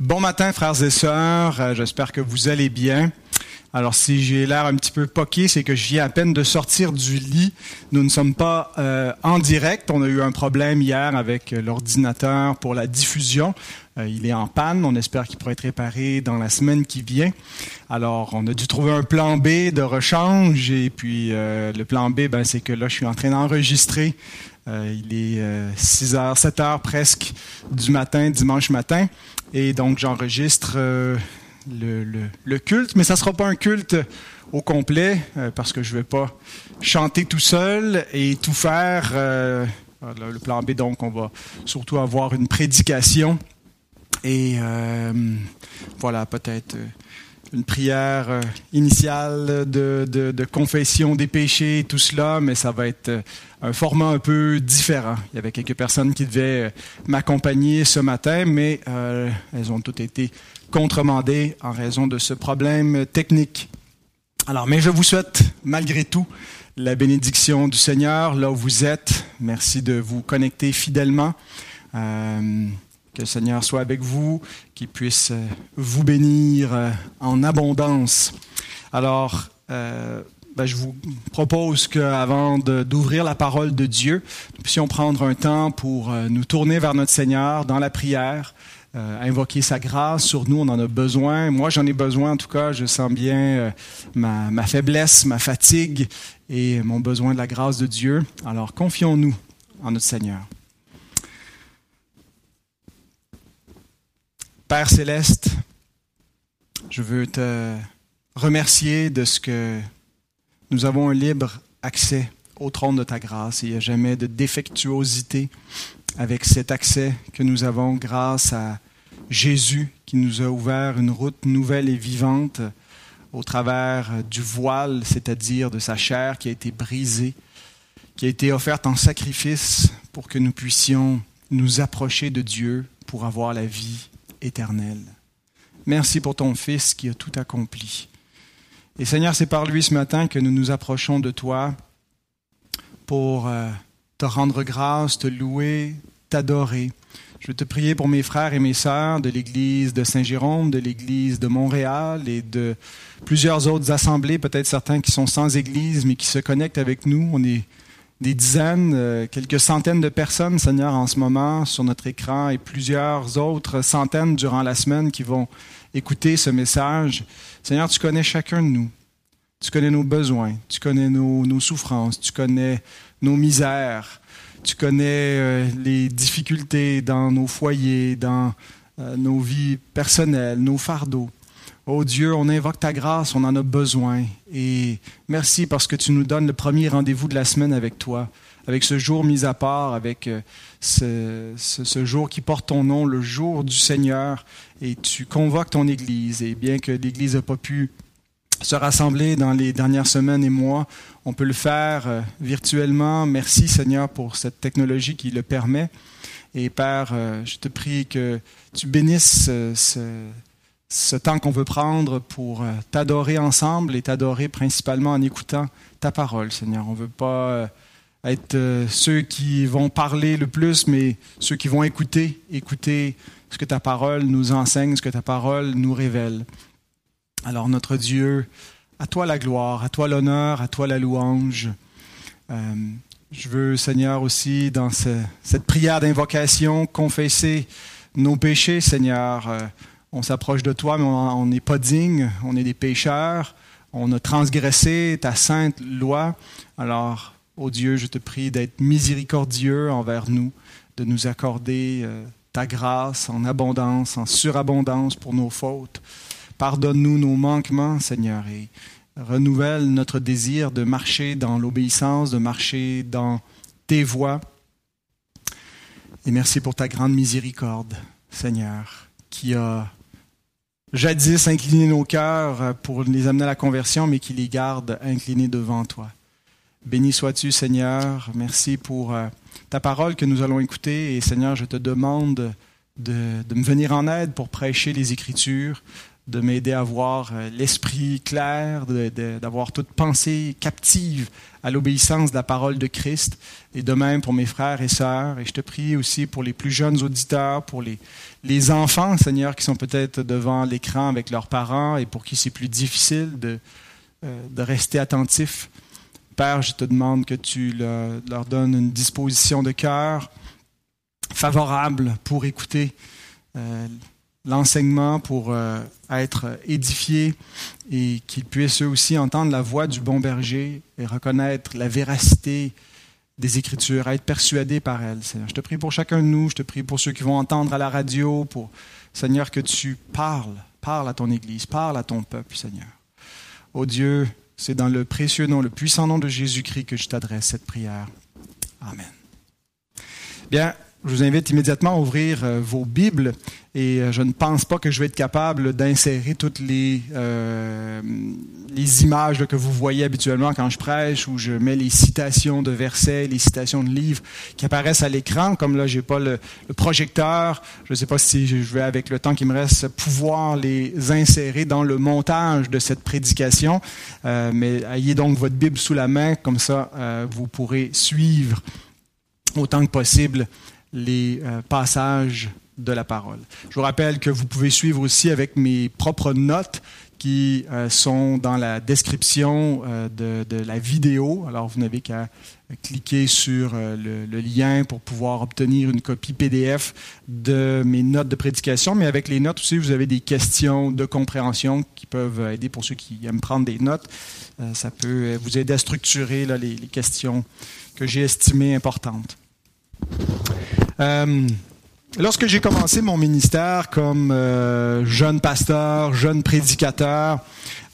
Bon matin, frères et sœurs. Euh, J'espère que vous allez bien. Alors, si j'ai l'air un petit peu poqué, c'est que je viens à peine de sortir du lit. Nous ne sommes pas euh, en direct. On a eu un problème hier avec euh, l'ordinateur pour la diffusion. Il est en panne. On espère qu'il pourra être réparé dans la semaine qui vient. Alors, on a dû trouver un plan B de rechange. Et puis, le plan B, ben, c'est que là, je suis en train d'enregistrer. Euh, il est 6 heures, 7 heures presque du matin, dimanche matin. Et donc, j'enregistre euh, le, le, culte, mais ça ne sera pas un culte au complet euh, parce que je ne vais pas chanter tout seul et tout faire. Euh, le plan B, donc, on va surtout avoir une prédication et voilà, peut-être une prière initiale de, de, confession des péchés tout cela, mais ça va être un format un peu différent. Il y avait quelques personnes qui devaient m'accompagner ce matin, mais euh, elles ont toutes été contremandées en raison de ce problème technique. Alors, mais je vous souhaite malgré tout la bénédiction du Seigneur là où vous êtes. Merci de vous connecter fidèlement. Euh, que le Seigneur soit avec vous, qu'il puisse vous bénir en abondance. Alors, euh, ben, je vous propose qu'avant d'ouvrir la parole de Dieu, nous puissions prendre un temps pour euh, nous tourner vers notre Seigneur dans la prière, euh, invoquer sa grâce sur nous, on en a besoin. Moi, j'en ai besoin, en tout cas, je sens bien euh, ma faiblesse, ma fatigue et mon besoin de la grâce de Dieu. Alors, confions-nous en notre Seigneur. Père céleste, je veux te remercier de ce que nous avons un libre accès au trône de ta grâce. Il n'y a jamais de défectuosité avec cet accès que nous avons grâce à Jésus qui nous a ouvert une route nouvelle et vivante au travers du voile, c'est-à-dire de sa chair qui a été brisée, qui a été offerte en sacrifice pour que nous puissions nous approcher de Dieu pour avoir la vie éternelle. Merci pour ton Fils qui a tout accompli. Et Seigneur, c'est par lui ce matin que nous nous approchons de toi pour euh, te rendre grâce, te louer, t'adorer. Je veux te prier pour mes frères et mes sœurs de l'Église de Saint-Jérôme, de l'Église de Montréal et de plusieurs autres assemblées, peut-être certains qui sont sans Église, mais qui se connectent avec nous. On est des dizaines, euh, quelques centaines de personnes, Seigneur, en ce moment sur notre écran et plusieurs autres centaines durant la semaine qui vont écouter ce message. Seigneur, tu connais chacun de nous. Tu connais nos besoins, tu connais nos, nos souffrances, tu connais nos misères, tu connais euh, les difficultés dans nos foyers, dans euh, nos vies personnelles, nos fardeaux. Oh Dieu, on invoque ta grâce, on en a besoin. Et merci parce que tu nous donnes le premier rendez-vous de la semaine avec toi, avec ce jour mis à part, avec ce, ce, ce, jour qui porte ton nom, le jour du Seigneur. Et tu convoques ton Église. Et bien que l'Église n'a pas pu se rassembler dans les dernières semaines et mois, on peut le faire euh, virtuellement. Merci Seigneur pour cette technologie qui le permet. Et Père, euh, je te prie que tu bénisses ce, ce temps qu'on veut prendre pour t'adorer ensemble et t'adorer principalement en écoutant ta parole, Seigneur. On ne veut pas être ceux qui vont parler le plus, mais ceux qui vont écouter, écouter ce que ta parole nous enseigne, ce que ta parole nous révèle. Alors notre Dieu, à toi la gloire, à toi l'honneur, à toi la louange. Euh, je veux, Seigneur, aussi, dans ce, cette prière d'invocation, confesser nos péchés, Seigneur. Euh, on s'approche de toi, mais on n'est pas digne, on est des pécheurs, on a transgressé ta sainte loi. Alors, ô Dieu, je te prie d'être miséricordieux envers nous, de nous accorder euh, ta grâce en abondance, en surabondance pour nos fautes. Pardonne-nous nos manquements, Seigneur, et renouvelle notre désir de marcher dans l'obéissance, de marcher dans tes voies. Et merci pour ta grande miséricorde, Seigneur, qui a jadis incliné nos cœurs pour les amener à la conversion, mais qui les garde inclinés devant toi. Béni sois-tu, Seigneur. Merci pour ta parole que nous allons écouter. Et Seigneur, je te demande de, de, me venir en aide pour prêcher les Écritures, de m'aider à avoir euh, l'esprit clair, d'avoir toute pensée captive à l'obéissance de la parole de Christ, et de même pour mes frères et sœurs. Et je te prie aussi pour les plus jeunes auditeurs, pour les, les enfants, Seigneur, qui sont peut-être devant l'écran avec leurs parents et pour qui c'est plus difficile de, euh, de rester attentifs. Père, je te demande que tu leur donnes une disposition de cœur favorable pour écouter euh, l'enseignement pour euh, être édifiés et qu'ils puissent eux aussi entendre la voix du bon berger et reconnaître la véracité des Écritures, être persuadés par elles. Seigneur, je te prie pour chacun de nous, je te prie pour ceux qui vont entendre à la radio, Seigneur que tu parles, parle à ton Église, parle à ton peuple, Seigneur. Ô Dieu, c'est dans le précieux nom, le puissant nom de Jésus-Christ que je t'adresse cette prière. Amen. Bien, je vous invite immédiatement à ouvrir euh, vos Bibles et euh, je ne pense pas que je vais être capable d'insérer toutes les, euh, les images que vous voyez habituellement quand je prêche, où je mets les citations de versets, les citations de livres qui apparaissent à l'écran. Comme là, j'ai pas le, projecteur, je ne sais pas si je vais, avec le temps qui me reste, pouvoir les insérer dans le montage de cette prédication. mais ayez donc votre Bible sous la main, comme ça, vous pourrez suivre autant que possible les euh, passages de la parole. Je vous rappelle que vous pouvez suivre aussi avec mes propres notes qui euh, sont dans la description euh, de, la vidéo. Alors, vous n'avez qu'à cliquer sur le, lien pour pouvoir obtenir une copie PDF de mes notes de prédication. Mais avec les notes aussi, vous avez des questions de compréhension qui peuvent aider pour ceux qui aiment prendre des notes. ça peut vous aider à structurer les questions que j'ai estimées importantes. Lorsque j'ai commencé mon ministère comme euh, jeune pasteur, jeune prédicateur,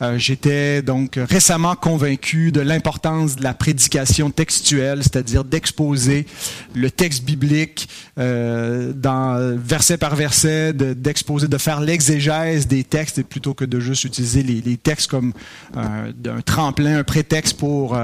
euh, j'étais donc récemment convaincu de l'importance de la prédication textuelle, c'est-à-dire d'exposer le texte biblique euh, dans verset par verset, d'exposer, de, faire l'exégèse des textes plutôt que de juste utiliser les, textes comme euh, un tremplin, un prétexte pour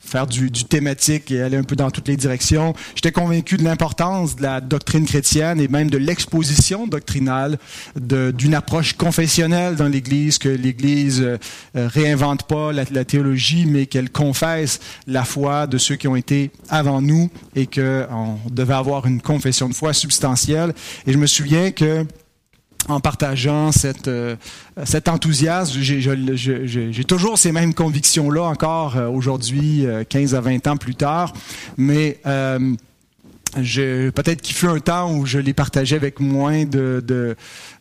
faire du, du, thématique et aller un peu dans toutes les directions. J'étais convaincu de l'importance de la doctrine chrétienne et même de l'exposition doctrinale d'une approche confessionnelle dans l'Église que l'Église l'Église euh, euh, réinvente pas la, théologie, mais qu'elle confesse la foi de ceux qui ont été avant nous et qu'on devait avoir une confession de foi substantielle. Et je me souviens que en partageant cette, euh, cet enthousiasme, j'ai toujours ces mêmes convictions-là encore aujourd'hui, 15 à 20 ans plus tard, mais peut-être qu'il fut un temps où je les partageais avec moins de, de,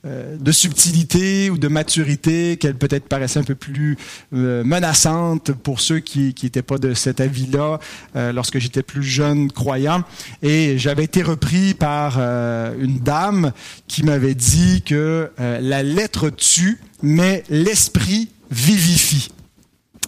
euh, de subtilité ou de maturité, qu'elle peut-être paraissait un peu plus euh, menaçante pour ceux qui n'étaient pas de cet avis-là euh, lorsque j'étais plus jeune croyant. Et j'avais été repris par une dame qui m'avait dit que la lettre tue, mais l'esprit vivifie.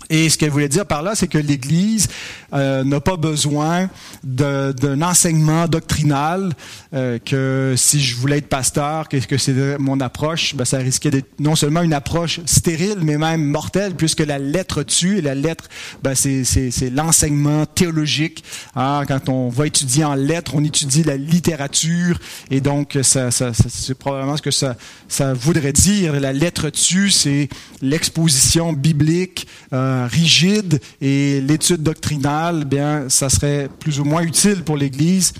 Et ce qu'elle voulait dire par là, c'est que l'Église euh, n'a pas besoin d'un enseignement doctrinal, euh, que si je voulais être pasteur, que, que c'est mon approche, ben, ça risquait d'être non seulement une approche stérile, mais même mortelle, puisque la lettre tue, et la lettre, ben, c'est l'enseignement théologique. Hein. Quand on va étudier en lettres, on étudie la littérature, et donc ça, ça, c'est probablement ce que ça, ça voudrait dire. La lettre tue, c'est l'exposition biblique. Euh, rigide et l'étude doctrinale, bien, ça serait plus ou moins utile pour l'Église.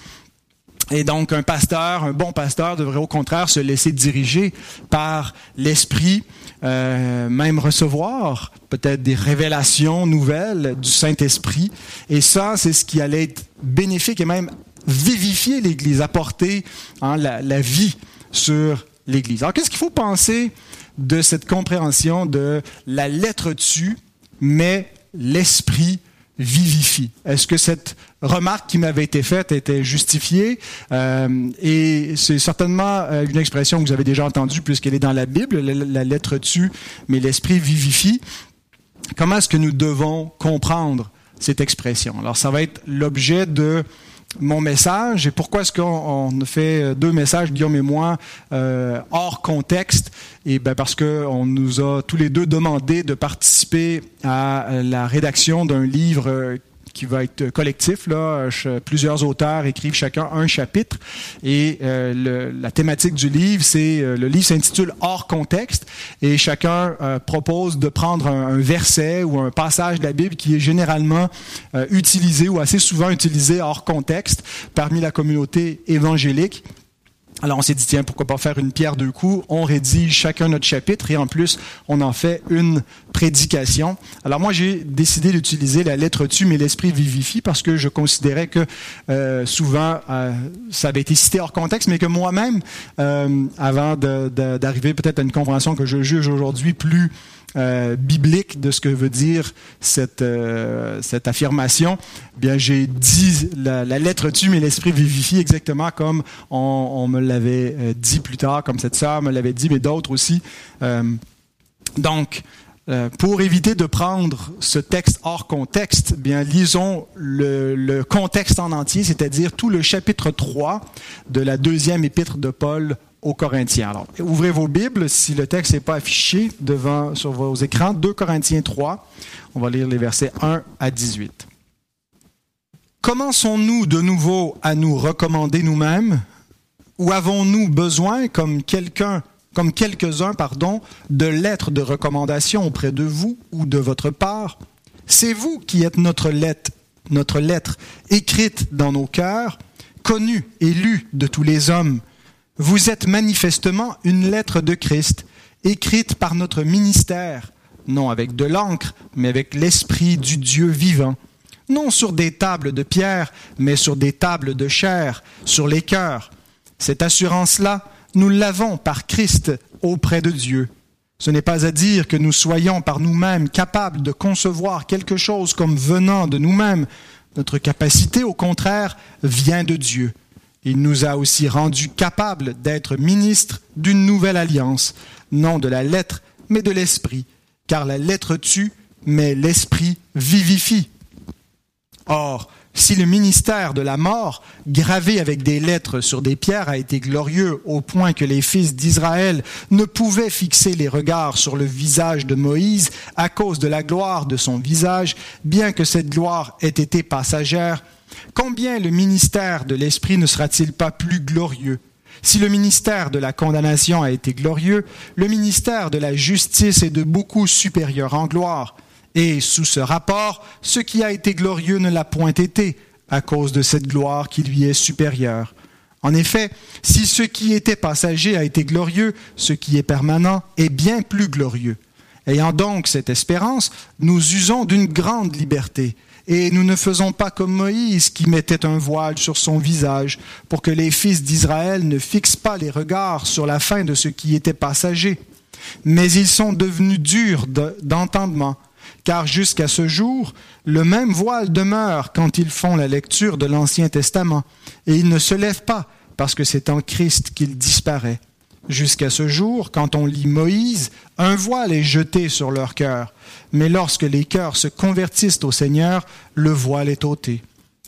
Et donc, un pasteur, un bon pasteur devrait au contraire se laisser diriger par l'Esprit, euh, même recevoir peut-être des révélations nouvelles du Saint-Esprit. Et ça, c'est ce qui allait être bénéfique et même vivifier l'Église, apporter hein, la, vie sur l'Église. Alors, qu'est-ce qu'il faut penser de cette compréhension de la lettre tue mais l'esprit vivifie. Est-ce que cette remarque qui m'avait été faite était justifiée? Euh, et c'est certainement euh, une expression que vous avez déjà entendue puisqu'elle est dans la Bible, la, lettre tue, mais l'esprit vivifie. Comment est-ce que nous devons comprendre cette expression? Alors, ça va être l'objet de mon message et pourquoi est-ce qu'on fait deux messages, Guillaume et moi, euh, hors contexte. Et ben parce qu'on nous a tous les deux demandé de participer à la rédaction d'un livre qui va être collectif. Là, plusieurs auteurs écrivent chacun un chapitre. Et le, la thématique du livre, c'est le livre s'intitule Hors contexte. Et chacun propose de prendre un, verset ou un passage de la Bible qui est généralement utilisé ou assez souvent utilisé hors contexte parmi la communauté évangélique alors on s'est dit, tiens, pourquoi pas faire une pierre deux coups? On rédige chacun notre chapitre et en plus, on en fait une prédication. Alors moi, j'ai décidé d'utiliser la lettre tu, mais l'esprit vivifie parce que je considérais que euh, souvent, euh, ça avait été cité hors contexte, mais que moi-même, euh, avant d'arriver peut-être à une compréhension que je juge aujourd'hui plus euh, biblique de ce que veut dire cette, euh, cette affirmation, eh bien j'ai dit la, lettre tue, mais l'esprit vivifie exactement comme on, me l'avait euh, dit plus tard, comme cette sœur me l'avait dit, mais d'autres aussi. donc, pour éviter de prendre ce texte hors contexte, eh bien lisons le contexte en entier, c'est-à-dire tout le chapitre 3 de la deuxième épître de Paul aux Corinthiens. Alors, ouvrez vos Bibles si le texte n'est pas affiché devant sur vos écrans. 2 Corinthiens 3. On va lire les versets 1 à 18. Commençons-nous de nouveau à nous recommander nous-mêmes? Ou avons-nous besoin, comme quelqu'un, comme quelques-uns, pardon, de lettres de recommandation auprès de vous ou de votre part? C'est vous qui êtes notre lettre, notre lettre écrite dans nos cœurs, connue et lue de tous les hommes vous êtes manifestement une lettre de Christ, écrite par notre ministère, non avec de l'encre, mais avec l'Esprit du Dieu vivant, non sur des tables de pierre, mais sur des tables de chair, sur les cœurs. Cette assurance-là, nous l'avons par Christ auprès de Dieu. Ce n'est pas à dire que nous soyons par nous-mêmes capables de concevoir quelque chose comme venant de nous-mêmes. Notre capacité, au contraire, vient de Dieu. Il nous a aussi rendus capables d'être ministres d'une nouvelle alliance, non de la lettre, mais de l'esprit, car la lettre tue, mais l'esprit vivifie. Or, si le ministère de la mort, gravé avec des lettres sur des pierres, a été glorieux au point que les fils d'Israël ne pouvaient fixer les regards sur le visage de Moïse à cause de la gloire de son visage, bien que cette gloire ait été passagère, Combien le ministère de l'Esprit ne sera-t-il pas plus glorieux? Si le ministère de la condamnation a été glorieux, le ministère de la justice est de beaucoup supérieur en gloire. Et sous ce rapport, ce qui a été glorieux ne l'a point été, à cause de cette gloire qui lui est supérieure. En effet, si ce qui était passager a été glorieux, ce qui est permanent est bien plus glorieux. Ayant donc cette espérance, nous usons d'une grande liberté et nous ne faisons pas comme Moïse qui mettait un voile sur son visage pour que les fils d'Israël ne fixent pas les regards sur la fin de ce qui était passager. Mais ils sont devenus durs d'entendement, car jusqu'à ce jour, le même voile demeure quand ils font la lecture de l'Ancien Testament, et ils ne se lèvent pas, parce que c'est en Christ qu'il disparaît. Jusqu'à ce jour, quand on lit Moïse, un voile est jeté sur leur cœur, mais lorsque les cœurs se convertissent au Seigneur, le voile est ôté.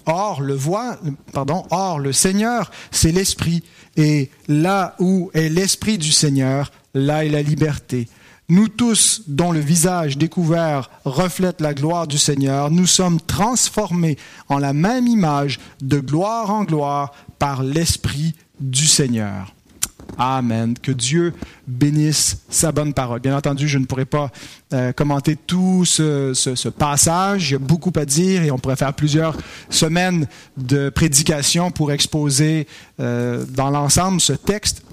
Or, le voile, pardon, or, le Seigneur, c'est l'Esprit, et là où est l'Esprit du Seigneur, là est la liberté. Nous tous, dont le visage découvert reflète la gloire du Seigneur, nous sommes transformés en la même image de gloire en gloire par l'Esprit du Seigneur. Amen. Que Dieu bénisse sa bonne parole. Bien entendu, je ne pourrais pas euh, commenter tout ce, passage. Il y a beaucoup à dire et on pourrait faire plusieurs semaines de prédication pour exposer euh, dans l'ensemble ce texte.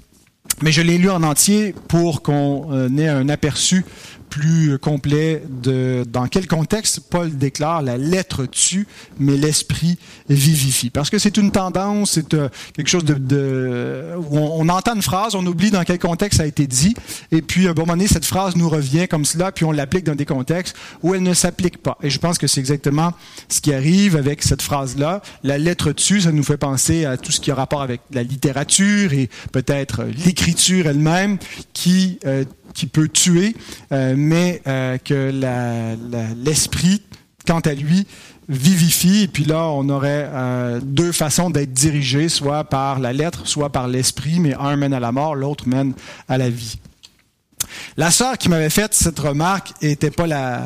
Mais je l'ai lu en entier pour qu'on euh, ait un aperçu plus complet de dans quel contexte Paul déclare la lettre tue, mais l'esprit vivifie. Parce que c'est une tendance, c'est euh, quelque chose de, où on, entend une phrase, on oublie dans quel contexte ça a été dit, et puis à un bon moment donné, cette phrase nous revient comme cela, puis on l'applique dans des contextes où elle ne s'applique pas. Et je pense que c'est exactement ce qui arrive avec cette phrase-là. La lettre tue, ça nous fait penser à tout ce qui a rapport avec la littérature et peut-être l'écriture elle-même qui euh, qui peut tuer, euh, mais euh, que l'esprit, quant à lui, vivifie. Et puis là, on aurait euh, deux façons d'être dirigé, soit par la lettre, soit par l'esprit, mais un mène à la mort, l'autre mène à la vie. La sœur qui m'avait fait cette remarque était pas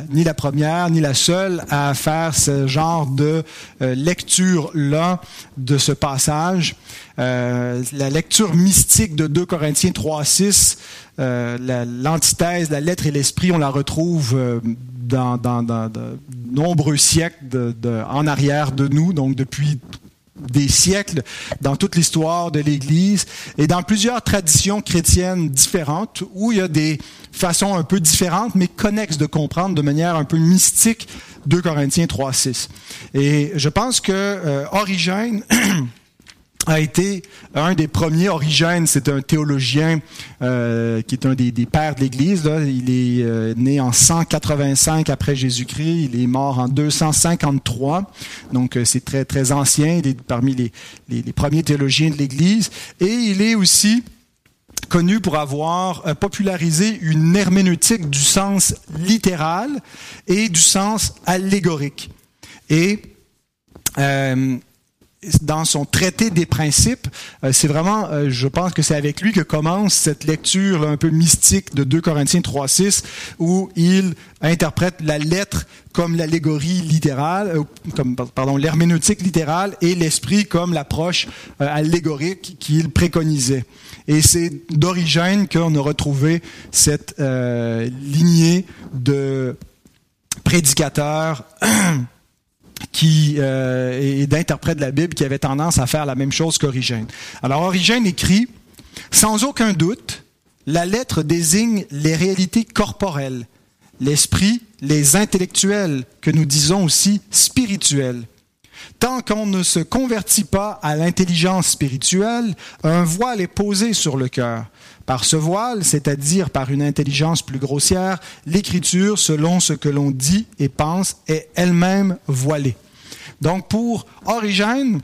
ni la première ni la seule à faire ce genre de euh, lecture là de ce passage. Euh, la lecture mystique de 2 Corinthiens 3.6, euh, l'antithèse, la, lettre et l'esprit, on la retrouve dans, de nombreux siècles en arrière de nous, donc depuis des siècles dans toute l'histoire de l'Église et dans plusieurs traditions chrétiennes différentes où il y a des façons un peu différentes mais connexes de comprendre de manière un peu mystique 2 Corinthiens 3.6. Et je pense que euh, Origène a été un des premiers. Origène, c'est un théologien euh, qui est un des, des pères de l'Église. Il est euh, né en 185 après Jésus-Christ. Il est mort en 253. Donc, euh, c'est très, très ancien. Il est parmi les, les, les premiers théologiens de l'Église. Et il est aussi connu pour avoir euh, popularisé une herméneutique du sens littéral et du sens allégorique. Et euh, dans son traité des principes, euh, c'est vraiment, euh, je pense que c'est avec lui que commence cette lecture un peu mystique de 2 Corinthiens 3.6, où il interprète la lettre comme l'allégorie littérale, euh, pardon, l'herméneutique littérale et l'esprit comme l'approche allégorique qu'il préconisait. Et c'est d'origine qu'on a retrouvé cette lignée de prédicateurs qui euh, et d'interprètes de la Bible qui avaient tendance à faire la même chose qu'Origène. Alors Origène écrit sans aucun doute, la lettre désigne les réalités corporelles, l'esprit, les intellectuels, que nous disons aussi spirituels. Tant qu'on ne se convertit pas à l'intelligence spirituelle, un voile est posé sur le cœur. Par ce voile, c'est-à-dire par une intelligence plus grossière, l'écriture, selon ce que l'on dit et pense, est elle-même voilée. Donc pour Origène,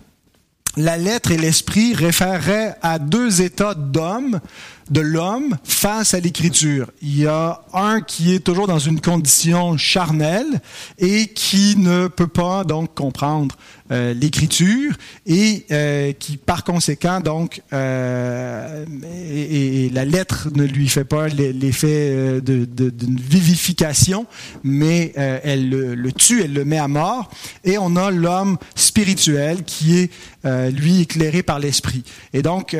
la lettre et l'esprit référeraient à deux états d'homme de l'homme face à l'écriture. Il y a un qui est toujours dans une condition charnelle et qui ne peut pas donc comprendre euh, l'écriture et euh, qui par conséquent donc euh, et, la lettre ne lui fait pas l'effet d'une vivification, mais elle le, le, tue, elle le met à mort. Et on a l'homme spirituel qui est lui éclairé par l'esprit. Et donc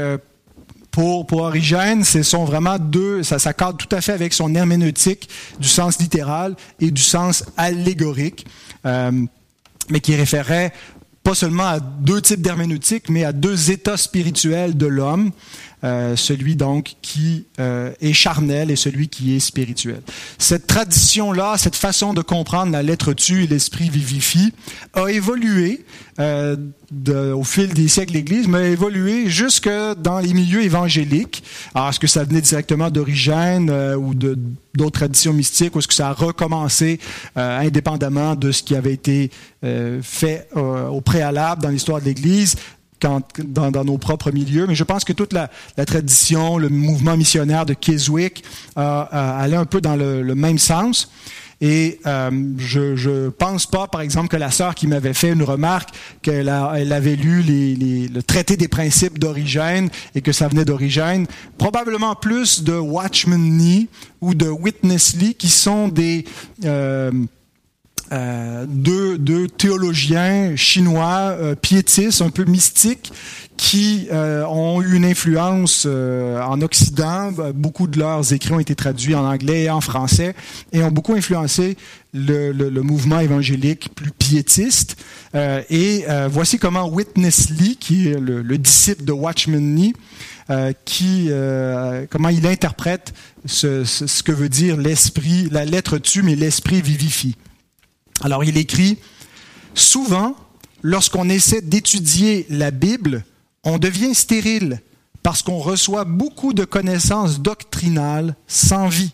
pour, pour Origène, ce sont vraiment deux, ça s'accorde tout à fait avec son herméneutique du sens littéral et du sens allégorique, euh, mais qui référait pas seulement à deux types d'herméneutique, mais à deux états spirituels de l'homme. Euh, celui donc qui euh, est charnel et celui qui est spirituel. Cette tradition-là, cette façon de comprendre la lettre tue et l'esprit vivifie, a évolué euh, au fil des siècles l'Église, mais a évolué jusque dans les milieux évangéliques. Alors, est-ce que ça venait directement d'Origène ou d'autres traditions mystiques, ou est-ce que ça a recommencé indépendamment de ce qui avait été fait au préalable dans l'histoire de l'Église? Dans, nos propres milieux, mais je pense que toute la, tradition, le mouvement missionnaire de Keswick euh, allait un peu dans le, même sens. Et euh, je ne pense pas, par exemple, que la sœur qui m'avait fait une remarque qu'elle elle avait lu le traité des principes d'Origène et que ça venait d'Origène, probablement plus de Watchman Nee ou de Witness Lee, qui sont des euh, euh, deux, théologiens chinois euh, piétistes, un peu mystiques, qui euh, ont eu une influence euh, en Occident. Beaucoup de leurs écrits ont été traduits en anglais et en français et ont beaucoup influencé le, mouvement évangélique plus piétiste. Euh, et voici comment Witness Lee, qui est le, le disciple de Watchman Nee, qui comment il interprète ce que veut dire l'esprit, la lettre tue, mais l'esprit vivifie. Alors il écrit, souvent, lorsqu'on essaie d'étudier la Bible, on devient stérile parce qu'on reçoit beaucoup de connaissances doctrinales sans vie.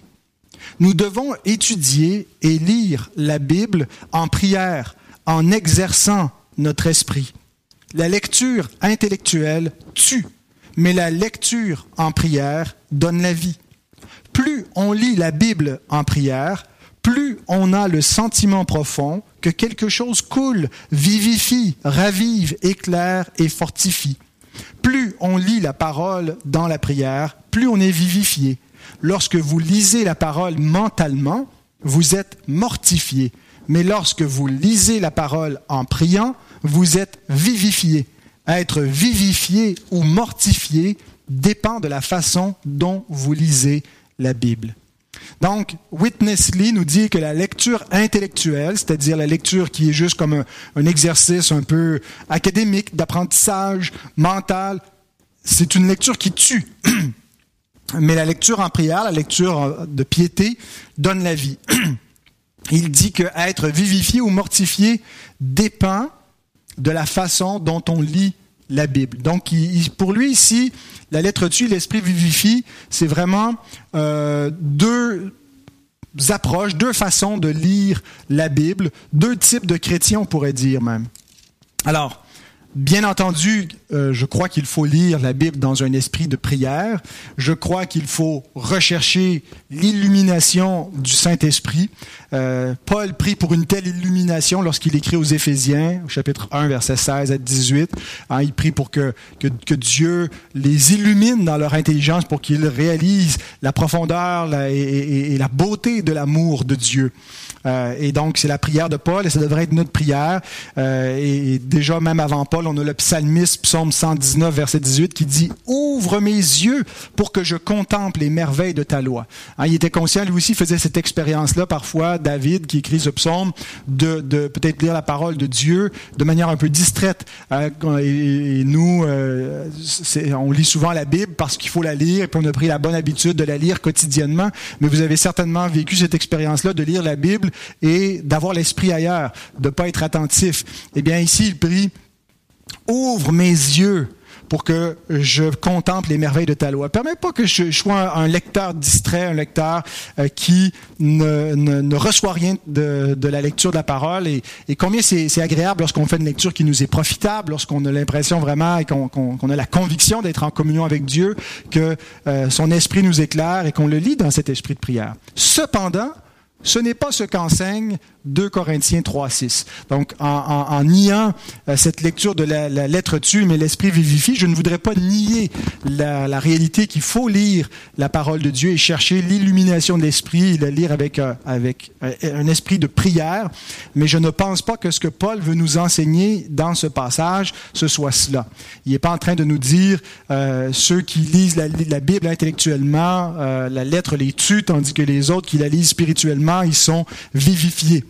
Nous devons étudier et lire la Bible en prière, en exerçant notre esprit. La lecture intellectuelle tue, mais la lecture en prière donne la vie. Plus on lit la Bible en prière, plus on a le sentiment profond que quelque chose coule, vivifie, ravive, éclaire et fortifie. Plus on lit la parole dans la prière, plus on est vivifié, Lorsque vous lisez la parole mentalement, vous êtes mortifié. Mais lorsque vous lisez la parole en priant, vous êtes vivifié. Être vivifié ou mortifié dépend de la façon dont vous lisez la Bible. Donc, Witness Lee nous dit que la lecture intellectuelle, c'est-à-dire la lecture qui est juste comme un, exercice un peu académique, d'apprentissage mental, c'est une lecture qui tue. Mais la lecture en prière, la lecture de piété, donne la vie. Il dit que être vivifié ou mortifié dépend de la façon dont on lit la Bible. Donc, pour lui ici, la lettre tue, l'esprit vivifie, c'est vraiment euh, deux approches, deux façons de lire la Bible, deux types de chrétiens, on pourrait dire même. Alors, Bien entendu, euh, je crois qu'il faut lire la Bible dans un esprit de prière. Je crois qu'il faut rechercher l'illumination du Saint-Esprit. Euh, Paul prie pour une telle illumination lorsqu'il écrit aux Éphésiens, au chapitre 1, verset 16 à 18. Hein, il prie pour que, que, Dieu les illumine dans leur intelligence pour qu'ils réalisent la profondeur et, la beauté de l'amour de Dieu. Euh, et donc, c'est la prière de Paul et ça devrait être notre prière. Euh, et, déjà, même avant Paul, on a le psalmiste, psaume 119, verset 18, qui dit « Ouvre mes yeux pour que je contemple les merveilles de ta loi. Hein, il était conscient, lui aussi faisait cette expérience-là parfois, David, qui écrit ce psaume, de, peut-être lire la parole de Dieu de manière un peu distraite. Hein, et, nous, euh, on lit souvent la Bible parce qu'il faut la lire, et puis on a pris la bonne habitude de la lire quotidiennement. Mais vous avez certainement vécu cette expérience-là de lire la Bible et d'avoir l'esprit ailleurs, de ne pas être attentif. Eh bien, ici, il prie, ouvre mes yeux pour que je contemple les merveilles de ta loi. Permets pas que je, sois un, lecteur distrait, un lecteur euh, qui ne, reçoit rien de, la lecture de la parole. Et, et combien c'est agréable lorsqu'on fait une lecture qui nous est profitable, lorsqu'on a l'impression vraiment et qu'on a la conviction d'être en communion avec Dieu, que euh, son esprit nous éclaire et qu'on le lit dans cet esprit de prière. Cependant, ce n'est pas ce qu'enseigne 2 Corinthiens 3, 6. Donc, en, niant euh, cette lecture de la, lettre tue, mais l'esprit vivifie, je ne voudrais pas nier la, réalité qu'il faut lire la parole de Dieu et chercher l'illumination de l'esprit, la lire avec, euh, euh, un esprit de prière. Mais je ne pense pas que ce que Paul veut nous enseigner dans ce passage, ce soit cela. Il n'est pas en train de nous dire ceux qui lisent la, la Bible intellectuellement, la lettre les tue, tandis que les autres qui la lisent spirituellement, ils sont vivifiés.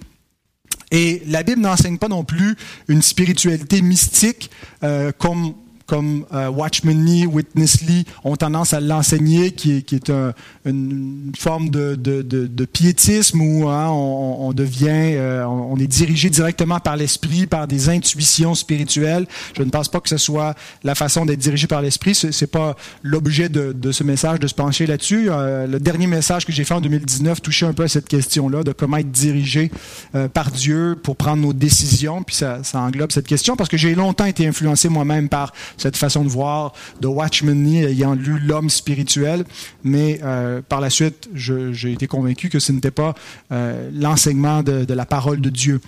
Et la Bible n'enseigne pas non plus une spiritualité mystique euh, comme comme euh, Watchman Nee, Witness Lee ont tendance à l'enseigner, qui est, qui est un, une forme de, de, de, de piétisme où hein, on, on, devient, euh, on est dirigé directement par l'esprit, par des intuitions spirituelles. Je ne pense pas que ce soit la façon d'être dirigé par l'esprit. C'est, pas l'objet de, de, ce message de se pencher là-dessus. Euh, le dernier message que j'ai fait en 2019 touchait un peu à cette question-là, de comment être dirigé euh, par Dieu pour prendre nos décisions. Puis ça, ça englobe cette question parce que j'ai longtemps été influencé moi-même par cette façon de voir de Watchman Nee ayant lu L'homme spirituel, mais euh, par la suite, j'ai été convaincu que ce n'était pas euh, l'enseignement de, la parole de Dieu.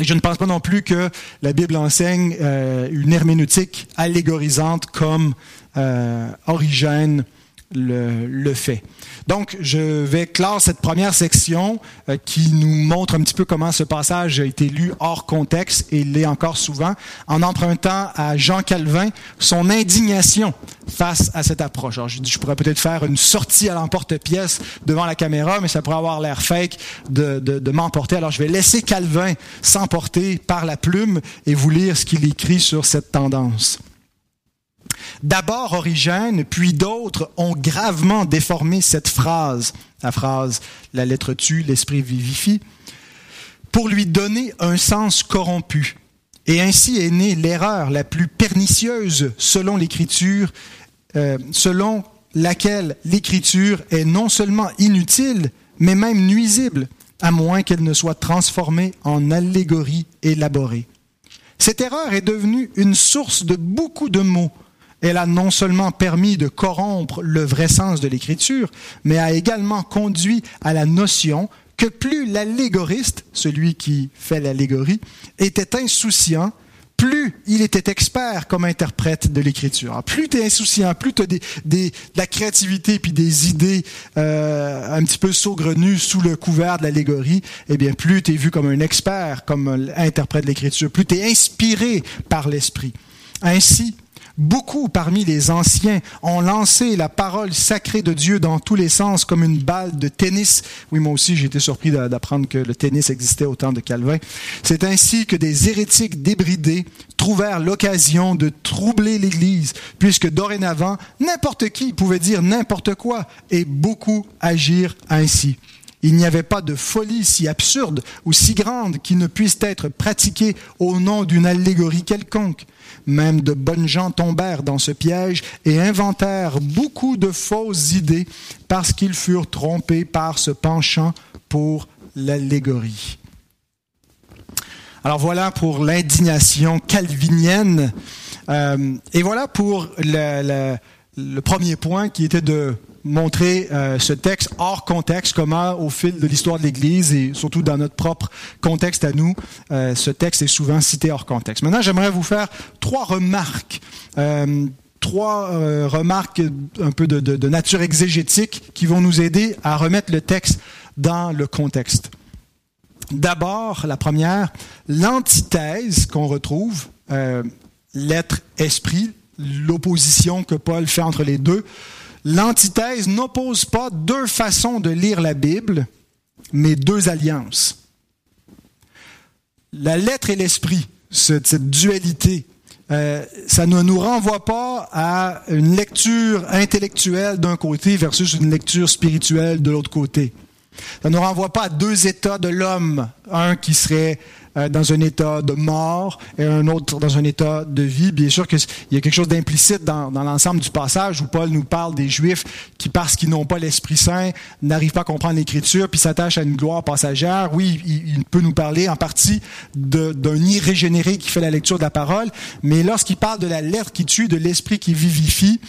Et je ne pense pas non plus que la Bible enseigne euh, une herméneutique allégorisante comme Origène le fait. Donc, je vais clore cette première section euh, qui nous montre un petit peu comment ce passage a été lu hors contexte et l'est encore souvent, en empruntant à Jean Calvin son indignation face à cette approche. Alors, je, je pourrais peut-être faire une sortie à l'emporte-pièce devant la caméra, mais ça pourrait avoir l'air fake de, de, de m'emporter. Alors, je vais laisser Calvin s'emporter par la plume et vous lire ce qu'il écrit sur cette tendance. D'abord Origène, puis d'autres ont gravement déformé cette phrase, la phrase la lettre tue, l'esprit vivifie, pour lui donner un sens corrompu. Et ainsi est née l'erreur la plus pernicieuse selon l'Écriture, euh, selon laquelle l'Écriture est non seulement inutile, mais même nuisible, à moins qu'elle ne soit transformée en allégorie élaborée. Cette erreur est devenue une source de beaucoup de mots elle a non seulement permis de corrompre le vrai sens de l'écriture, mais a également conduit à la notion que plus l'allégoriste, celui qui fait l'allégorie, était insouciant, plus il était expert comme interprète de l'écriture. Plus tu es insouciant, plus tu as de la créativité puis des idées euh, un petit peu saugrenues sous le couvert de l'allégorie, eh bien plus tu es vu comme un expert, comme interprète de l'écriture, plus tu es inspiré par l'esprit. Ainsi, Beaucoup parmi les anciens ont lancé la parole sacrée de Dieu dans tous les sens comme une balle de tennis. Oui, moi aussi, j'ai été surpris d'apprendre que le tennis existait au temps de Calvin. C'est ainsi que des hérétiques débridés trouvèrent l'occasion de troubler l'Église, puisque dorénavant, n'importe qui pouvait dire n'importe quoi, et beaucoup agirent ainsi. Il n'y avait pas de folie si absurde ou si grande qui ne puisse être pratiquée au nom d'une allégorie quelconque. Même de bonnes gens tombèrent dans ce piège et inventèrent beaucoup de fausses idées parce qu'ils furent trompés par ce penchant pour l'allégorie. Alors voilà pour l'indignation calvinienne. Euh, et voilà pour le, le premier point qui était de montrer euh, ce texte hors contexte, comment au fil de l'histoire de l'Église et surtout dans notre propre contexte à nous, euh, ce texte est souvent cité hors contexte. Maintenant, j'aimerais vous faire trois remarques. Euh, trois remarques un peu de, de, nature exégétique qui vont nous aider à remettre le texte dans le contexte. D'abord, la première, l'antithèse qu'on retrouve, l'être-esprit, l'opposition que Paul fait entre les deux, l'antithèse n'oppose pas deux façons de lire la Bible, mais deux alliances. La lettre et l'esprit, cette, dualité, euh, ça ne nous renvoie pas à une lecture intellectuelle d'un côté versus une lecture spirituelle de l'autre côté. Ça ne nous renvoie pas à deux états de l'homme, un qui serait euh, dans un état de mort et un autre dans un état de vie. Bien sûr qu'il y a quelque chose d'implicite dans, l'ensemble du passage où Paul nous parle des Juifs qui, parce qu'ils n'ont pas l'Esprit Saint, n'arrivent pas à comprendre l'Écriture puis s'attachent à une gloire passagère. Oui, il peut nous parler en partie d'un irrégénéré qui fait la lecture de la parole, mais lorsqu'il parle de la lettre qui tue, de l'Esprit qui vivifie,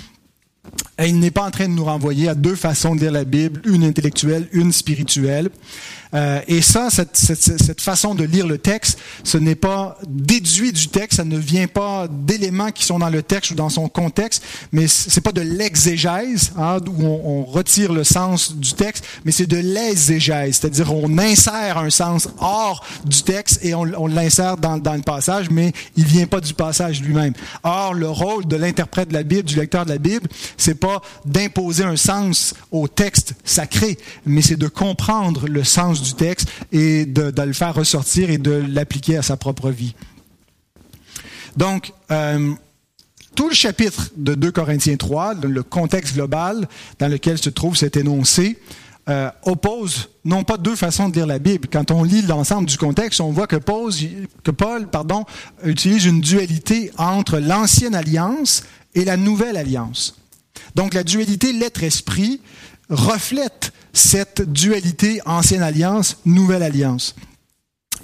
il n'est pas en train de nous renvoyer à deux façons de lire la Bible, une intellectuelle, une spirituelle. Euh, et ça, cette, façon de lire le texte, ce n'est pas déduit du texte, ça ne vient pas d'éléments qui sont dans le texte ou dans son contexte, mais c'est pas de l'exégèse, hein, où on, retire le sens du texte, mais c'est de l'exégèse, c'est-à-dire on insère un sens hors du texte et on, on l'insère dans, dans, le passage, mais il vient pas du passage lui-même. Or, le rôle de l'interprète de la Bible, du lecteur de la Bible, c'est pas d'imposer un sens au texte sacré, mais c'est de comprendre le sens du texte et de, le faire ressortir et de l'appliquer à sa propre vie. Donc, euh, tout le chapitre de 2 Corinthiens 3, le contexte global dans lequel se trouve cet énoncé, euh, oppose non pas deux façons de lire la Bible. Quand on lit l'ensemble du contexte, on voit que, Paul pardon, utilise une dualité entre l'ancienne alliance et la nouvelle alliance. Donc la dualité lettre-esprit reflète cette dualité ancienne alliance, nouvelle alliance.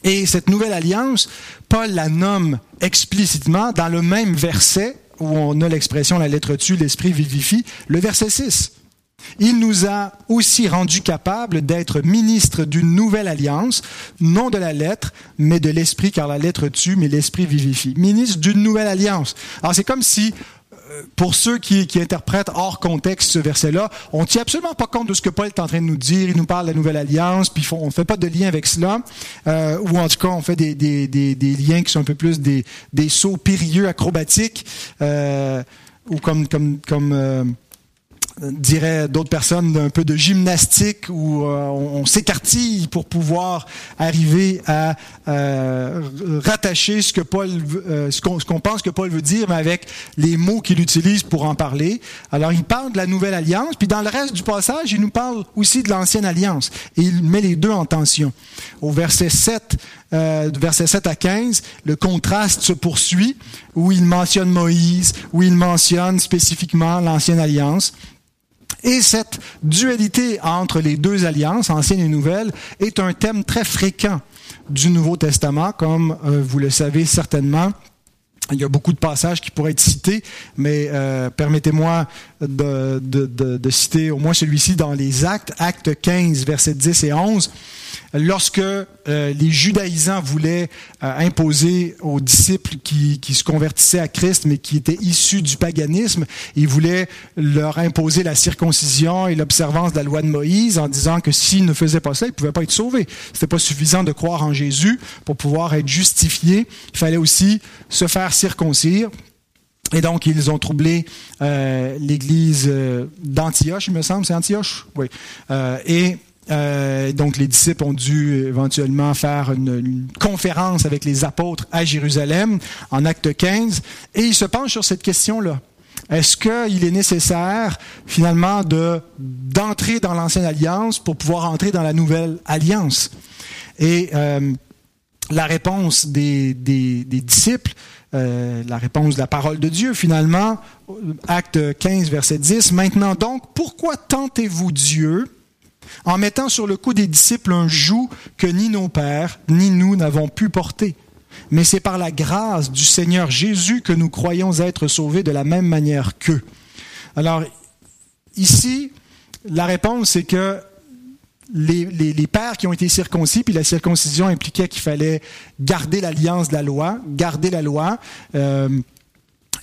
Et cette nouvelle alliance, Paul la nomme explicitement dans le même verset où on a l'expression la lettre tue, l'esprit vivifie, le verset 6. Il nous a aussi rendus capables d'être ministres d'une nouvelle alliance, non de la lettre, mais de l'esprit, car la lettre tue, mais l'esprit vivifie. Ministre d'une nouvelle alliance. Alors c'est comme si pour ceux qui, interprètent hors contexte ce verset-là, on ne tient absolument pas compte de ce que Paul est en train de nous dire. Il nous parle de la nouvelle alliance, puis on ne fait pas de lien avec cela, euh, ou en tout cas on fait des, liens qui sont un peu plus des, sauts périlleux acrobatiques, euh, ou comme comme comme euh, dirait d'autres personnes, d'un peu de gymnastique où euh, on, s'écartille pour pouvoir arriver à euh, rattacher ce que Paul, euh, ce qu'on pense que Paul veut dire, mais avec les mots qu'il utilise pour en parler. Alors, il parle de la nouvelle alliance, puis dans le reste du passage, il nous parle aussi de l'ancienne alliance, et il met les deux en tension. Au verset 7, euh, verset 7 à 15, le contraste se poursuit, où il mentionne Moïse, où il mentionne spécifiquement l'ancienne alliance. Et cette dualité entre les deux alliances, ancienne et nouvelle, est un thème très fréquent du Nouveau Testament, comme euh, vous le savez certainement. Il y a beaucoup de passages qui pourraient être cités, mais euh, permettez-moi de, de, citer au moins celui-ci dans les Actes, Actes 15, versets 10 et 11. Lorsque euh, les judaïsants voulaient euh, imposer aux disciples qui, qui, se convertissaient à Christ, mais qui étaient issus du paganisme, ils voulaient leur imposer la circoncision et l'observance de la loi de Moïse en disant que s'ils ne faisaient pas ça, ils ne pouvaient pas être sauvés. C'était pas suffisant de croire en Jésus pour pouvoir être justifiés. Il fallait aussi se faire circoncire. Et donc, ils ont troublé euh, l'église euh, d'Antioche, il me semble, c'est Antioche? Oui. Euh, et euh, donc, les disciples ont dû éventuellement faire une, conférence avec les apôtres à Jérusalem en acte 15, et ils se penchent sur cette question-là. Est-ce qu'il est nécessaire finalement de d'entrer dans l'ancienne alliance pour pouvoir entrer dans la nouvelle alliance? Et euh, la réponse des, des, des disciples, euh, la réponse de la parole de Dieu finalement, acte 15, verset 10, Maintenant donc, pourquoi tentez-vous Dieu en mettant sur le cou des disciples un joug que ni nos pères, ni nous n'avons pu porter. Mais c'est par la grâce du Seigneur Jésus que nous croyons être sauvés de la même manière qu'eux. Alors, ici, la réponse, c'est que les, les, les, pères qui ont été circoncis, puis la circoncision impliquait qu'il fallait garder l'alliance de la loi, garder la loi. Euh,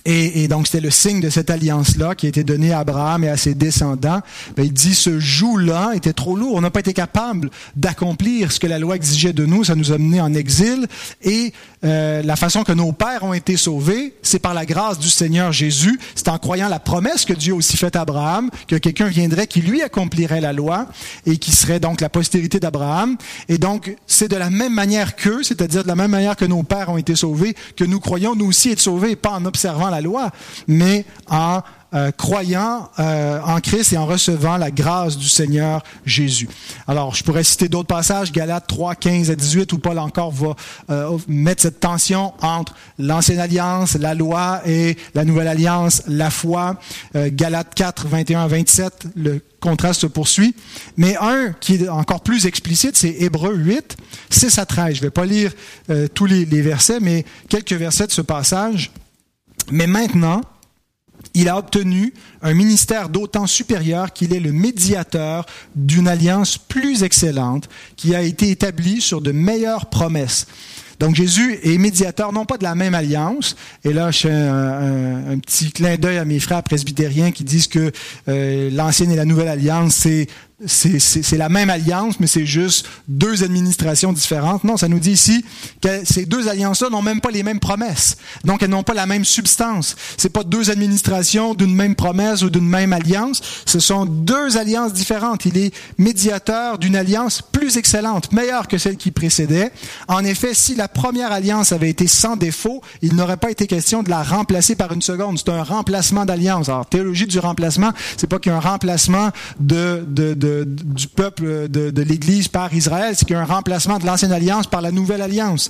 et, et, donc, c'était le signe de cette alliance-là qui a été donnée à Abraham et à ses descendants. Ben, il dit, ce joug-là était trop lourd. On n'a pas été capable d'accomplir ce que la loi exigeait de nous. Ça nous a menés en exil. Et euh, la façon que nos pères ont été sauvés, c'est par la grâce du Seigneur Jésus. C'est en croyant la promesse que Dieu a aussi faite à Abraham, que quelqu'un viendrait qui lui accomplirait la loi et qui serait donc la postérité d'Abraham. Et donc, c'est de la même manière qu'eux, c'est-à-dire de la même manière que nos pères ont été sauvés, que nous croyons nous aussi être sauvés, pas en observant loi, mais en euh, croyant euh, en Christ et en recevant la grâce du Seigneur Jésus. Alors, je pourrais citer d'autres passages, Galates 3, 15 à 18, où Paul encore va euh, mettre cette tension entre l'ancienne alliance, la loi, et la nouvelle alliance, la foi. Galates 4, 21 à 27, le contraste se poursuit. Mais un qui est encore plus explicite, c'est Hébreu 8, 6 à 13. Je ne vais pas lire tous les, les versets, mais quelques versets de ce passage. Mais maintenant, il a obtenu un ministère d'autant supérieur qu'il est le médiateur d'une alliance plus excellente qui a été établie sur de meilleures promesses. Donc Jésus est médiateur non pas de la même alliance, et là je fais un, petit clin d'œil à mes frères presbytériens qui disent que euh, l'ancienne et la nouvelle alliance, c'est c'est la même alliance, mais c'est juste deux administrations différentes. Non, ça nous dit ici que ces deux alliances-là n'ont même pas les mêmes promesses. Donc, elles n'ont pas la même substance. C'est pas deux administrations d'une même promesse ou d'une même alliance. Ce sont deux alliances différentes. Il est médiateur d'une alliance plus excellente, meilleure que celle qui précédait. En effet, si la première alliance avait été sans défaut, il n'aurait pas été question de la remplacer par une seconde. C'est un remplacement d'alliance. Alors, théologie du remplacement, c'est pas qu'il y a un remplacement de, de, de du peuple de, l'Église par Israël, c'est qu'il y a un remplacement de l'ancienne alliance par la nouvelle alliance.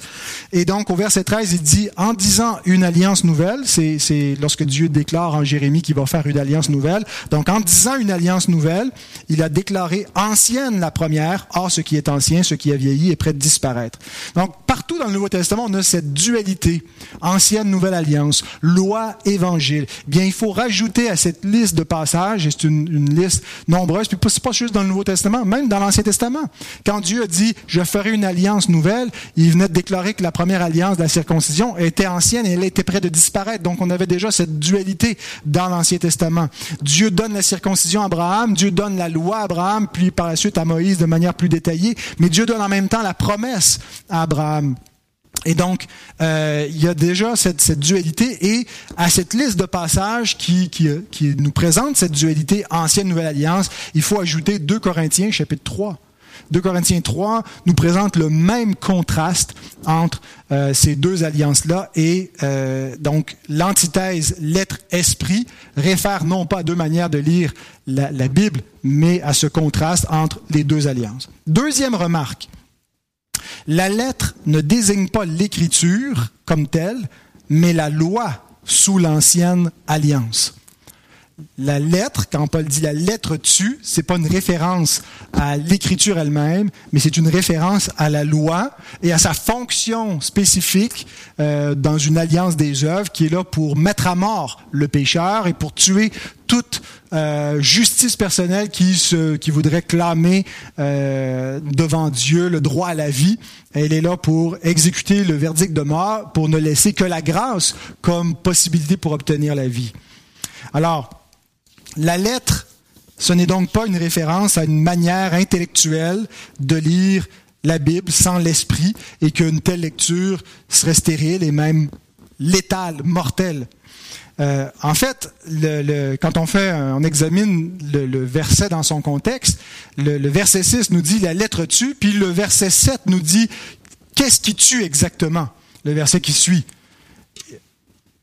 Et donc, au verset 13, il dit, en disant une alliance nouvelle, c'est lorsque Dieu déclare en Jérémie qu'il va faire une alliance nouvelle. Donc, en disant une alliance nouvelle, il a déclaré ancienne la première, or ce qui est ancien, ce qui a vieilli est prêt de disparaître. Donc, partout dans le Nouveau Testament, on a cette dualité, ancienne, nouvelle alliance, loi, évangile. Bien, il faut rajouter à cette liste de passages, et c'est une, une liste nombreuse, puis c'est pas dans le Nouveau Testament, même dans l'Ancien Testament. Quand Dieu a dit, je ferai une alliance nouvelle, il venait de déclarer que la première alliance de la circoncision était ancienne et elle était près de disparaître. Donc on avait déjà cette dualité dans l'Ancien Testament. Dieu donne la circoncision à Abraham, Dieu donne la loi à Abraham, puis par la suite à Moïse de manière plus détaillée, mais Dieu donne en même temps la promesse à Abraham. Et donc, euh, il y a déjà cette, dualité et à cette liste de passages qui, nous présente cette dualité ancienne-nouvelle alliance, il faut ajouter 2 Corinthiens chapitre 3. 2 Corinthiens 3 nous présente le même contraste entre euh, ces deux alliances-là et euh, donc l'antithèse lettre-esprit réfère non pas à deux manières de lire la Bible, mais à ce contraste entre les deux alliances. Deuxième remarque, la lettre ne désigne pas l'écriture comme telle, mais la loi sous l'ancienne alliance. La lettre, quand Paul dit la lettre tue, c'est pas une référence à l'écriture elle-même, mais c'est une référence à la loi et à sa fonction spécifique euh, dans une alliance des œuvres qui est là pour mettre à mort le pécheur et pour tuer toute euh, justice personnelle qui, se, qui voudrait clamer euh, devant Dieu le droit à la vie. Elle est là pour exécuter le verdict de mort, pour ne laisser que la grâce comme possibilité pour obtenir la vie. Alors, la lettre, ce n'est donc pas une référence à une manière intellectuelle de lire la Bible sans l'esprit et qu'une telle lecture serait stérile et même létale, mortelle. Euh, en fait, le, quand on fait, on examine le, verset dans son contexte, le, le, verset 6 nous dit la lettre tue, puis le verset 7 nous dit qu'est-ce qui tue exactement, le verset qui suit.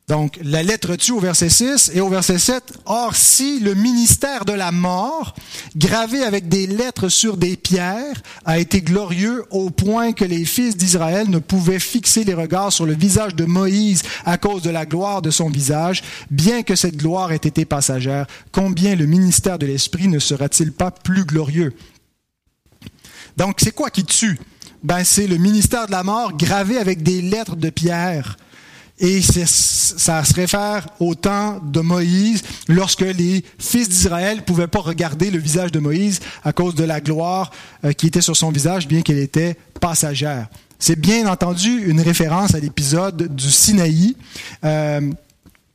Donc, la lettre tue au verset 6 et au verset 7. Or, si le ministère de la mort, gravé avec des lettres sur des pierres, a été glorieux au point que les fils d'Israël ne pouvaient fixer les regards sur le visage de Moïse à cause de la gloire de son visage, bien que cette gloire ait été passagère, combien le ministère de l'Esprit ne sera-t-il pas plus glorieux? Donc, c'est quoi qui tue? Ben, c'est le ministère de la mort gravé avec des lettres de pierre. Et ça se réfère au temps de Moïse, lorsque les fils d'Israël ne pouvaient pas regarder le visage de Moïse à cause de la gloire euh, qui était sur son visage, bien qu'elle était passagère. C'est bien entendu une référence à l'épisode du Sinaï, euh,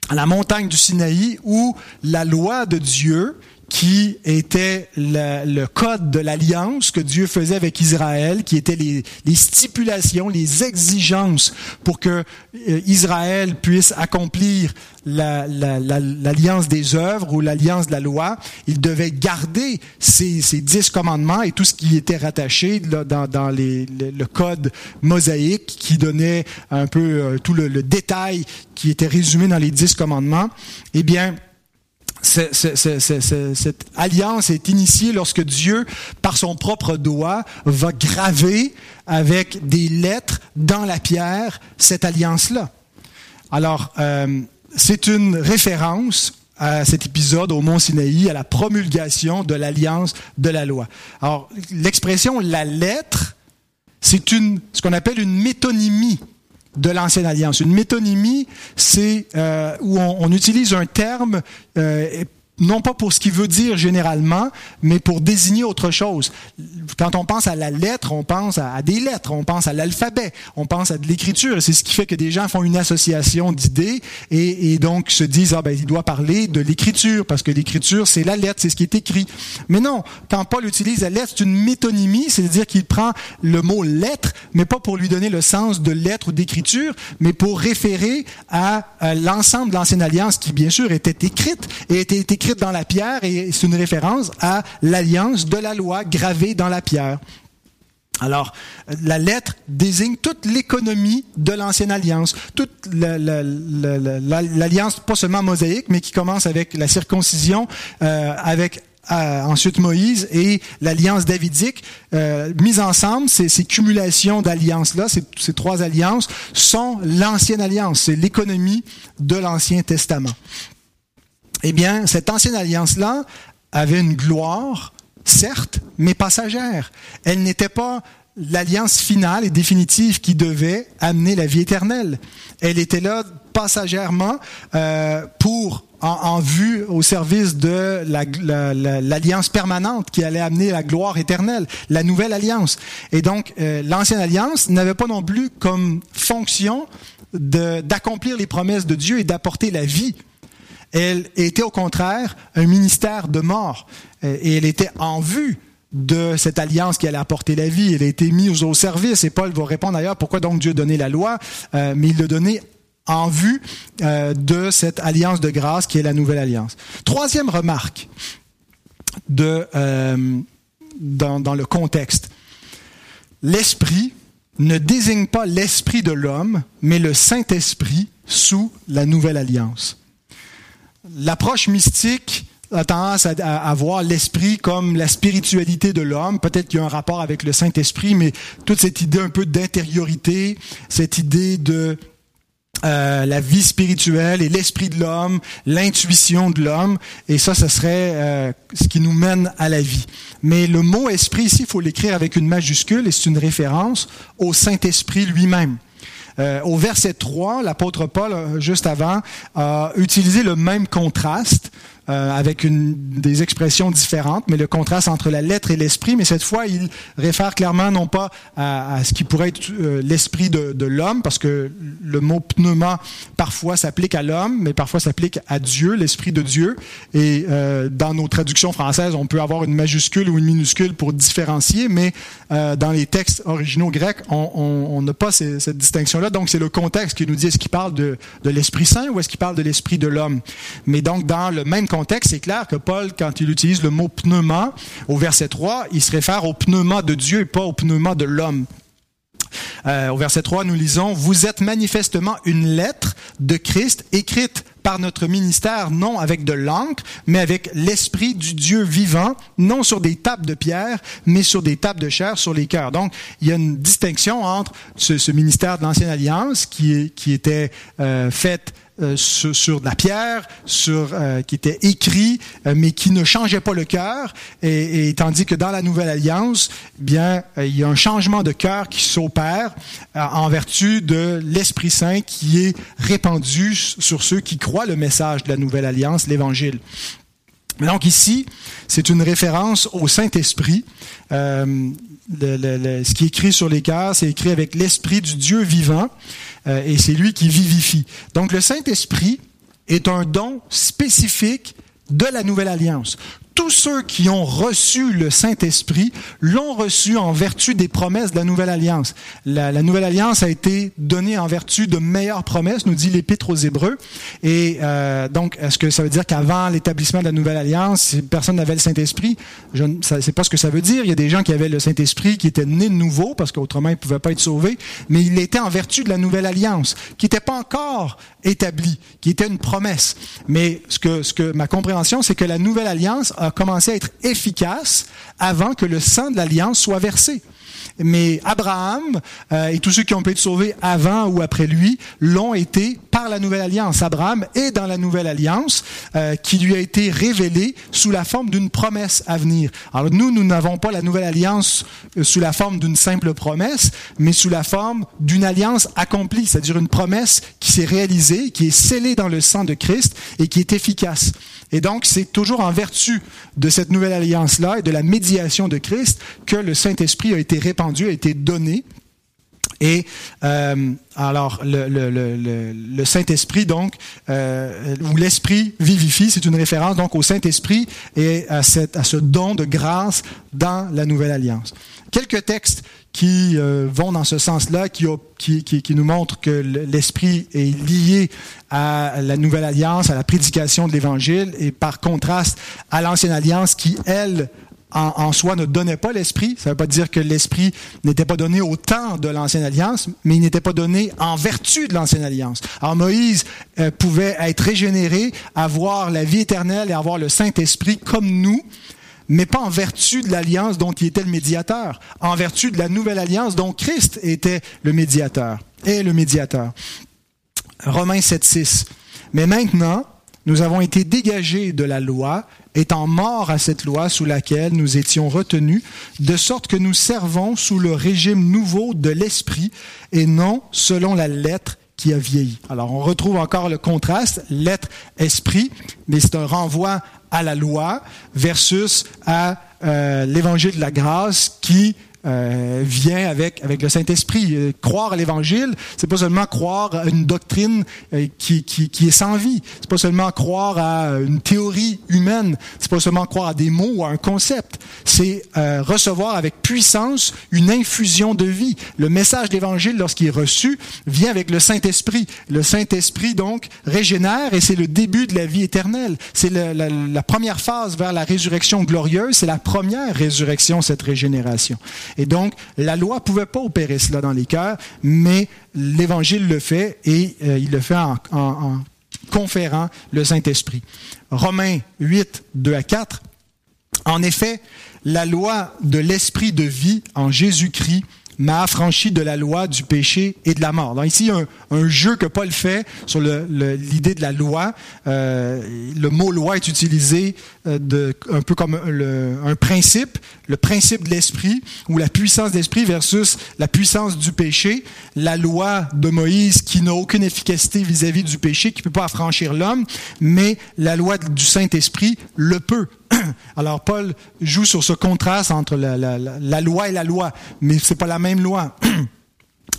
à la montagne du Sinaï, où la loi de Dieu qui était le, code de l'alliance que Dieu faisait avec Israël, qui étaient les, stipulations, les exigences pour que euh, Israël puisse accomplir l'alliance des œuvres ou l'alliance de la loi. Il devait garder ces, dix commandements et tout ce qui était rattaché dans, le, code mosaïque qui donnait un peu euh, tout le, le détail qui était résumé dans les dix commandements. Eh bien, cette alliance est initiée lorsque Dieu, par son propre doigt, va graver avec des lettres dans la pierre cette alliance-là. Alors, euh, c'est une référence à cet épisode au mont Sinaï, à la promulgation de l'alliance de la loi. Alors, l'expression la lettre, c'est une, ce qu'on appelle une métonymie de l'ancienne alliance. Une métonymie, c'est euh, où on, utilise un terme euh, non pas pour ce qu'il veut dire généralement, mais pour désigner autre chose. Quand on pense à la lettre, on pense à, des lettres, on pense à l'alphabet, on pense à de l'écriture. C'est ce qui fait que des gens font une association d'idées et, donc se disent ah ben il doit parler de l'écriture parce que l'écriture c'est la lettre, c'est ce qui est écrit. Mais non, quand Paul utilise la lettre, c'est une métonymie, c'est-à-dire qu'il prend le mot lettre, mais pas pour lui donner le sens de lettre ou d'écriture, mais pour référer à, à l'ensemble de l'ancienne alliance qui bien sûr était écrite et était écrite dans la pierre et c'est une référence à l'alliance de la loi gravée dans la pierre. Alors, la lettre désigne toute l'économie de l'ancienne alliance, toute l'alliance pas seulement mosaïque, mais qui commence avec la circoncision, euh, avec euh, ensuite Moïse et l'alliance davidique, euh, mise ensemble, ces, cumulations d'alliances-là, ces, ces trois alliances, sont l'ancienne alliance, c'est l'économie de l'Ancien Testament eh bien, cette ancienne alliance-là avait une gloire, certes, mais passagère. Elle n'était pas l'alliance finale et définitive qui devait amener la vie éternelle. Elle était là passagèrement euh, pour en, vue au service de l'alliance permanente qui allait amener la gloire éternelle, la nouvelle alliance. Et donc, euh, l'ancienne alliance n'avait pas non plus comme fonction d'accomplir les promesses de Dieu et d'apporter la vie elle était au contraire un ministère de mort. Euh, et elle était en vue de cette alliance qui allait apporter la vie. Elle a été mise au service. Et Paul va répondre d'ailleurs pourquoi donc Dieu donnait la loi, euh, mais il l'a donné en vue euh, de cette alliance de grâce qui est la nouvelle alliance. Troisième remarque de, dans, dans le contexte. L'esprit ne désigne pas l'esprit de l'homme, mais le Saint-Esprit sous la nouvelle alliance l'approche mystique a tendance à, voir l'esprit comme la spiritualité de l'homme. Peut-être qu'il y a un rapport avec le Saint-Esprit, mais toute cette idée un peu d'intériorité, cette idée de euh, la vie spirituelle et l'esprit de l'homme, l'intuition de l'homme, et ça, ce serait euh, ce qui nous mène à la vie. Mais le mot esprit ici, il faut l'écrire avec une majuscule, et c'est une référence au Saint-Esprit lui-même. Euh, au verset 3, l'apôtre Paul, juste avant, a utilisé le même contraste euh, avec des expressions différentes, mais le contraste entre la lettre et l'esprit. Mais cette fois, il réfère clairement non pas à, ce qui pourrait être euh, l'esprit de, l'homme, parce que le mot pneuma parfois s'applique à l'homme, mais parfois s'applique à Dieu, l'esprit de Dieu. Et euh, dans nos traductions françaises, on peut avoir une majuscule ou une minuscule pour différencier, mais dans les textes originaux grecs, on n'a pas cette distinction-là. Donc c'est le contexte qui nous dit est-ce qu'il parle de, de l'Esprit Saint ou est-ce qu'il parle de l'esprit de l'homme? Mais donc dans le même contexte, c'est clair que Paul, quand il utilise le mot pneuma, au verset 3, il se réfère au pneuma de Dieu et pas au pneuma de l'homme. Euh, au verset 3, nous lisons, Vous êtes manifestement une lettre de Christ écrite par notre ministère, non avec de l'encre, mais avec l'Esprit du Dieu vivant, non sur des tables de pierre, mais sur des tables de chair, sur les cœurs. Donc, il y a une distinction entre ce, ministère de l'Ancienne Alliance qui, était euh, fait euh, sur, de la pierre, sur euh, qui était écrit, euh, mais qui ne changeait pas le cœur. Et, tandis que dans la Nouvelle Alliance, eh bien, il y a un changement de cœur qui s'opère en vertu de l'Esprit Saint qui est répandu sur ceux qui croient le message de la Nouvelle Alliance, l'Évangile. Donc ici, c'est une référence au Saint-Esprit. Ce qui est écrit sur les cœurs, c'est écrit avec l'Esprit du Dieu vivant, euh, et c'est lui qui vivifie. Donc le Saint-Esprit est un don spécifique de la Nouvelle Alliance tous ceux qui ont reçu le Saint-Esprit l'ont reçu en vertu des promesses de la Nouvelle Alliance. La, Nouvelle Alliance a été donnée en vertu de meilleures promesses, nous dit l'Épître aux Hébreux. Et euh, donc, est-ce que ça veut dire qu'avant l'établissement de la Nouvelle Alliance, personne n'avait le Saint-Esprit? Je ne sais pas ce que ça veut dire. Il y a des gens qui avaient le Saint-Esprit qui étaient nés de nouveau, parce qu'autrement ils ne pouvaient pas être sauvés, mais il était en vertu de la Nouvelle Alliance, qui n'était pas encore établie, qui était une promesse. Mais ce que, ce que ma compréhension, c'est que la Nouvelle Alliance commencé à être efficace avant que le sang de l'alliance soit versé. Mais Abraham euh, et tous ceux qui ont pu être sauvés avant ou après lui l'ont été par la nouvelle alliance. Abraham est dans la nouvelle alliance euh, qui lui a été révélée sous la forme d'une promesse à venir. Alors nous, nous n'avons pas la nouvelle alliance euh, sous la forme d'une simple promesse, mais sous la forme d'une alliance accomplie, c'est-à-dire une promesse qui s'est réalisée, qui est scellée dans le sang de Christ et qui est efficace. Et donc, c'est toujours en vertu de cette nouvelle alliance-là et de la médiation de Christ que le Saint-Esprit a été répandu, a été donné. Et euh, alors, le, Saint-Esprit, donc, euh, ou l'Esprit vivifie, c'est une référence donc au Saint-Esprit et à, cette, à ce don de grâce dans la Nouvelle Alliance. Quelques textes qui euh, vont dans ce sens-là, qui, qui, qui, qui, nous montrent que l'esprit est lié à la nouvelle alliance, à la prédication de l'évangile, et par contraste à l'ancienne alliance qui, elle, en, en, soi ne donnait pas l'esprit. Ça ne veut pas dire que l'esprit n'était pas donné au temps de l'ancienne alliance, mais il n'était pas donné en vertu de l'ancienne alliance. Alors Moïse euh, pouvait être régénéré, avoir la vie éternelle et avoir le Saint-Esprit comme nous, mais pas en vertu de l'alliance dont il était le médiateur, en vertu de la nouvelle alliance dont Christ était le médiateur, et le médiateur. Romains 7.6. Mais maintenant, nous avons été dégagés de la loi, étant morts à cette loi sous laquelle nous étions retenus, de sorte que nous servons sous le régime nouveau de l'esprit et non selon la lettre qui a vieilli. Alors on retrouve encore le contraste, lettre, esprit, mais c'est un renvoi à la loi versus à euh, l'évangile de la grâce qui euh, vient avec avec le Saint-Esprit. Euh, croire à l'Évangile, c'est pas seulement croire à une doctrine euh, qui, qui, qui est sans vie. C'est pas seulement croire à une théorie humaine. C'est pas seulement croire à des mots ou à un concept. C'est euh, recevoir avec puissance une infusion de vie. Le message de l'Évangile, lorsqu'il est reçu, vient avec le Saint-Esprit. Le Saint-Esprit donc régénère et c'est le début de la vie éternelle. C'est la, la, la première phase vers la résurrection glorieuse. C'est la première résurrection cette régénération. Et donc, la loi pouvait pas opérer cela dans les cœurs, mais l'Évangile le fait et euh, il le fait en, en, en conférant le Saint-Esprit. Romains 8, 2 à 4. En effet, la loi de l'Esprit de vie en Jésus-Christ m'a affranchi de la loi du péché et de la mort. Donc ici, un, un jeu que Paul fait sur l'idée de la loi. Euh, le mot loi est utilisé euh, de, un peu comme un principe, le principe de l'esprit ou la puissance de l'esprit versus la puissance du péché. La loi de Moïse qui n'a aucune efficacité vis-à-vis du péché, qui ne peut pas affranchir l'homme, mais la loi du Saint-Esprit le peut. Alors Paul joue sur ce contraste entre la, loi et la loi, mais c'est pas la même loi.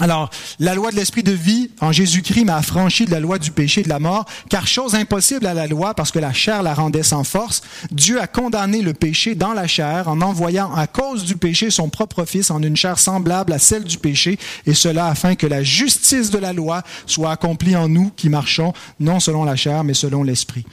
Alors, la loi de l'esprit de vie en Jésus-Christ m'a affranchi de la loi du péché et de la mort, car chose impossible à la loi, parce que la chair la rendait sans force, Dieu a condamné le péché dans la chair en envoyant à cause du péché son propre Fils en une chair semblable à celle du péché, et cela afin que la justice de la loi soit accomplie en nous qui marchons non selon la chair, mais selon l'esprit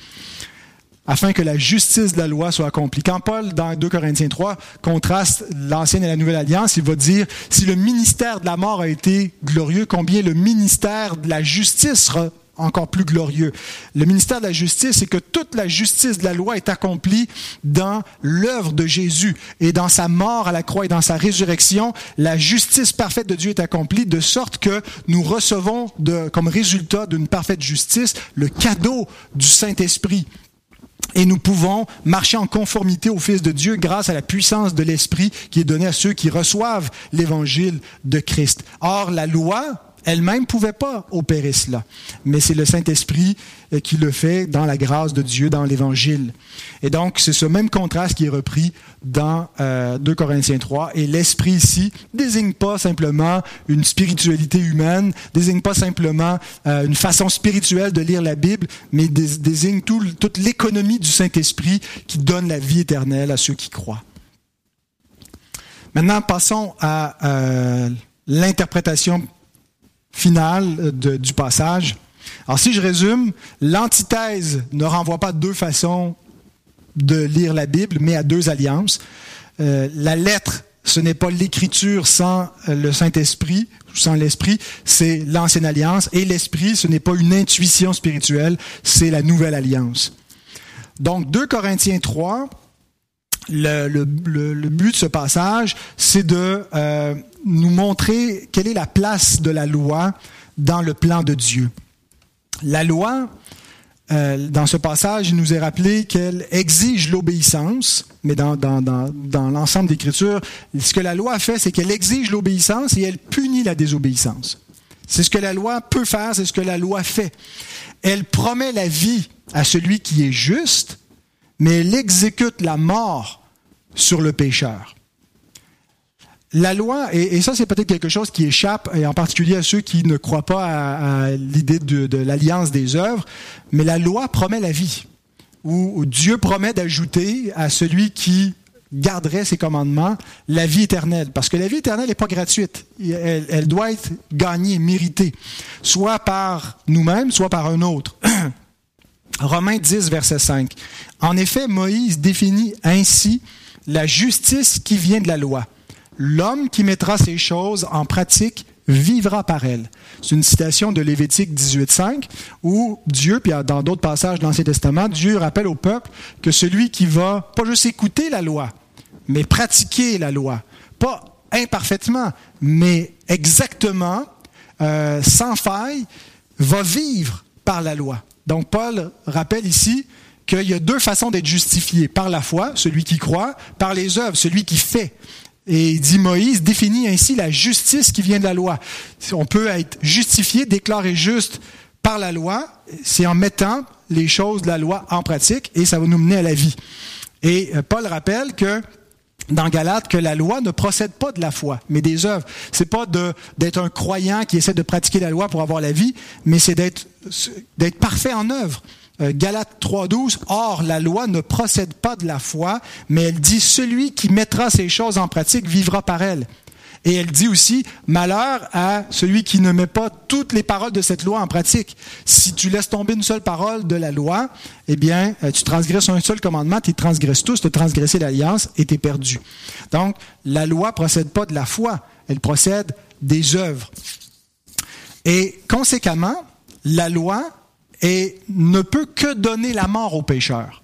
afin que la justice de la loi soit accomplie. Quand Paul, dans 2 Corinthiens 3, contraste l'ancienne et la nouvelle alliance, il va dire, si le ministère de la mort a été glorieux, combien le ministère de la justice sera encore plus glorieux? Le ministère de la justice, c'est que toute la justice de la loi est accomplie dans l'œuvre de Jésus et dans sa mort à la croix et dans sa résurrection. La justice parfaite de Dieu est accomplie de sorte que nous recevons de, comme résultat d'une parfaite justice le cadeau du Saint-Esprit et nous pouvons marcher en conformité au Fils de Dieu grâce à la puissance de l'Esprit qui est donnée à ceux qui reçoivent l'Évangile de Christ. Or, la loi elle-même ne pouvait pas opérer cela, mais c'est le Saint-Esprit qui le fait dans la grâce de Dieu, dans l'Évangile. Et donc, c'est ce même contraste qui est repris dans 2 euh, Corinthiens 3. Et l'Esprit ici désigne pas simplement une spiritualité humaine, désigne pas simplement euh, une façon spirituelle de lire la Bible, mais désigne toute l'économie du Saint-Esprit qui donne la vie éternelle à ceux qui croient. Maintenant, passons à l'interprétation finale du passage. Alors si je résume, l'antithèse ne renvoie pas à deux façons de lire la Bible, mais à deux alliances. Euh, la lettre, ce n'est pas l'écriture sans euh, le Saint-Esprit, sans l'Esprit, c'est l'ancienne alliance. Et l'Esprit, ce n'est pas une intuition spirituelle, c'est la nouvelle alliance. Donc 2 Corinthiens 3, le, le, le, but de ce passage, c'est de euh, nous montrer quelle est la place de la loi dans le plan de Dieu. La loi, euh, dans ce passage, il nous est rappelé qu'elle exige l'obéissance, mais dans, dans, l'ensemble d'Écriture, ce que la loi fait, c'est qu'elle exige l'obéissance et elle punit la désobéissance. C'est ce que la loi peut faire, c'est ce que la loi fait. Elle promet la vie à celui qui est juste, mais elle exécute la mort sur le pécheur. La loi, et, ça c'est peut-être quelque chose qui échappe, et en particulier à ceux qui ne croient pas à, l'idée de, l'alliance des œuvres, mais la loi promet la vie, où Dieu promet d'ajouter à celui qui garderait ses commandements la vie éternelle. Parce que la vie éternelle n'est pas gratuite. Elle, doit être gagnée, méritée, soit par nous-mêmes, soit par un autre. Romains 10, verset 5. En effet, Moïse définit ainsi la justice qui vient de la loi. L'homme qui mettra ces choses en pratique vivra par elles. C'est une citation de Lévitique 18.5 où Dieu, puis dans d'autres passages de l'Ancien Testament, Dieu rappelle au peuple que celui qui va pas juste écouter la loi, mais pratiquer la loi, pas imparfaitement, mais exactement, euh, sans faille, va vivre par la loi. Donc Paul rappelle ici qu'il y a deux façons d'être justifié, par la foi, celui qui croit, par les œuvres, celui qui fait. Et dit Moïse définit ainsi la justice qui vient de la loi. On peut être justifié, déclaré juste par la loi, c'est en mettant les choses de la loi en pratique et ça va nous mener à la vie. Et euh, Paul rappelle que dans Galate que la loi ne procède pas de la foi, mais des œuvres. C'est pas d'être un croyant qui essaie de pratiquer la loi pour avoir la vie, mais c'est d'être d'être parfait en œuvre. Euh, Galates 3.12, Or, la loi ne procède pas de la foi, mais elle dit, celui qui mettra ces choses en pratique vivra par elle. Et elle dit aussi, malheur à celui qui ne met pas toutes les paroles de cette loi en pratique. Si tu laisses tomber une seule parole de la loi, eh bien, euh, tu transgresses un seul commandement, tu transgresses tous, tu transgressé l'alliance et tu es perdu. Donc, la loi procède pas de la foi, elle procède des œuvres. Et conséquemment, la loi et ne peut que donner la mort aux pécheurs.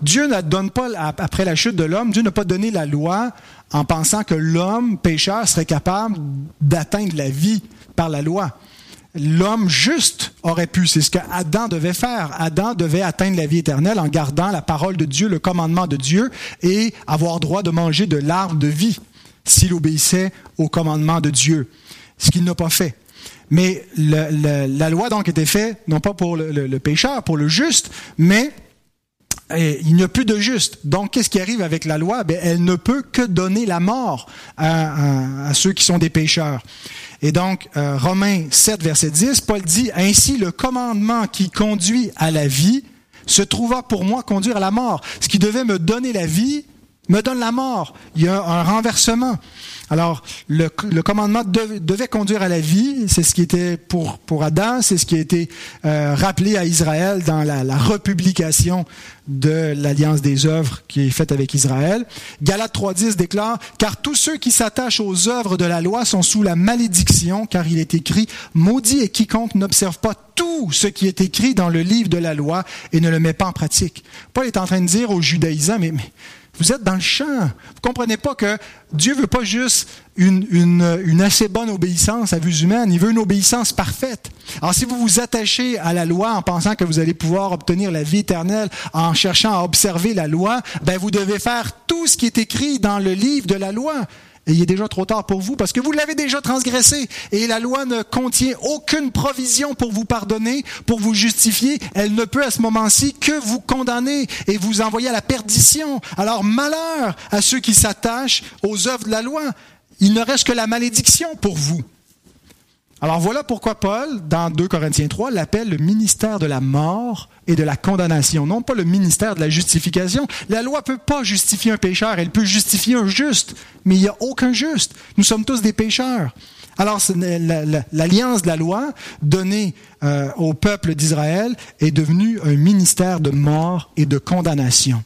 Dieu ne donne pas, après la chute de l'homme, Dieu n'a pas donné la loi en pensant que l'homme pécheur serait capable d'atteindre la vie par la loi. L'homme juste aurait pu, c'est ce qu'Adam devait faire. Adam devait atteindre la vie éternelle en gardant la parole de Dieu, le commandement de Dieu, et avoir droit de manger de l'arbre de vie s'il obéissait au commandement de Dieu, ce qu'il n'a pas fait. Mais la loi donc était faite, non pas pour le, pécheur, pour le juste, mais eh, il n'y a plus de juste. Donc, qu'est-ce qui arrive avec la loi? Ben, Elle ne peut que donner la mort à, ceux qui sont des pécheurs. Et donc, euh, Romains 7, verset 10, Paul dit, Ainsi le commandement qui conduit à la vie se trouva pour moi conduire à la mort. Ce qui devait me donner la vie me donne la mort. Il y a un renversement. Alors, le, commandement devait, conduire à la vie. C'est ce qui était pour, Adam, c'est ce qui a été euh, rappelé à Israël dans la, republication de l'alliance des œuvres qui est faite avec Israël. Galates 3.10 déclare, car tous ceux qui s'attachent aux œuvres de la loi sont sous la malédiction, car il est écrit, maudit et quiconque n'observe pas tout ce qui est écrit dans le livre de la loi et ne le met pas en pratique. Paul est en train de dire aux judaïsants, mais vous êtes dans le champ. Vous comprenez pas que Dieu veut pas juste une, assez bonne obéissance à vue humaine, il veut une obéissance parfaite. Alors si vous vous attachez à la loi en pensant que vous allez pouvoir obtenir la vie éternelle en cherchant à observer la loi, ben vous devez faire tout ce qui est écrit dans le livre de la loi. Et il est déjà trop tard pour vous parce que vous l'avez déjà transgressé et la loi ne contient aucune provision pour vous pardonner, pour vous justifier. Elle ne peut à ce moment-ci que vous condamner et vous envoyer à la perdition. Alors malheur à ceux qui s'attachent aux œuvres de la loi. Il ne reste que la malédiction pour vous. Alors voilà pourquoi Paul, dans 2 Corinthiens 3, l'appelle le ministère de la mort et de la condamnation, non pas le ministère de la justification. La loi peut pas justifier un pécheur, elle peut justifier un juste, mais il n'y a aucun juste. Nous sommes tous des pécheurs. Alors l'alliance de la loi donnée euh, au peuple d'Israël est devenue un ministère de mort et de condamnation.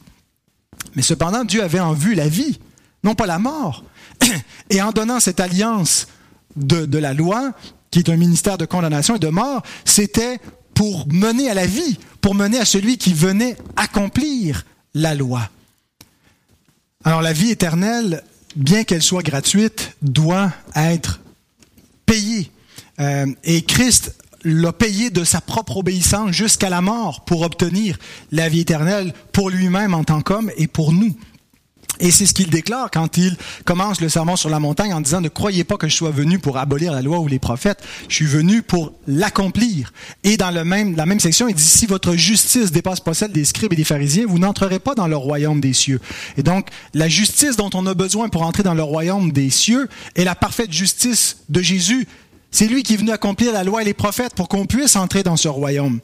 Mais cependant, Dieu avait en vue la vie, non pas la mort. Et en donnant cette alliance de la loi, qui est un ministère de condamnation et de mort, c'était pour mener à la vie, pour mener à celui qui venait accomplir la loi. Alors la vie éternelle, bien qu'elle soit gratuite, doit être payée. Euh, et Christ l'a payé de sa propre obéissance jusqu'à la mort pour obtenir la vie éternelle pour lui-même en tant qu'homme et pour nous. Et c'est ce qu'il déclare quand il commence le sermon sur la montagne en disant ne croyez pas que je sois venu pour abolir la loi ou les prophètes, je suis venu pour l'accomplir. Et dans le même, la même section, il dit si votre justice dépasse pas celle des scribes et des pharisiens, vous n'entrerez pas dans le royaume des cieux. Et donc, la justice dont on a besoin pour entrer dans le royaume des cieux est la parfaite justice de Jésus. C'est lui qui est venu accomplir la loi et les prophètes pour qu'on puisse entrer dans ce royaume.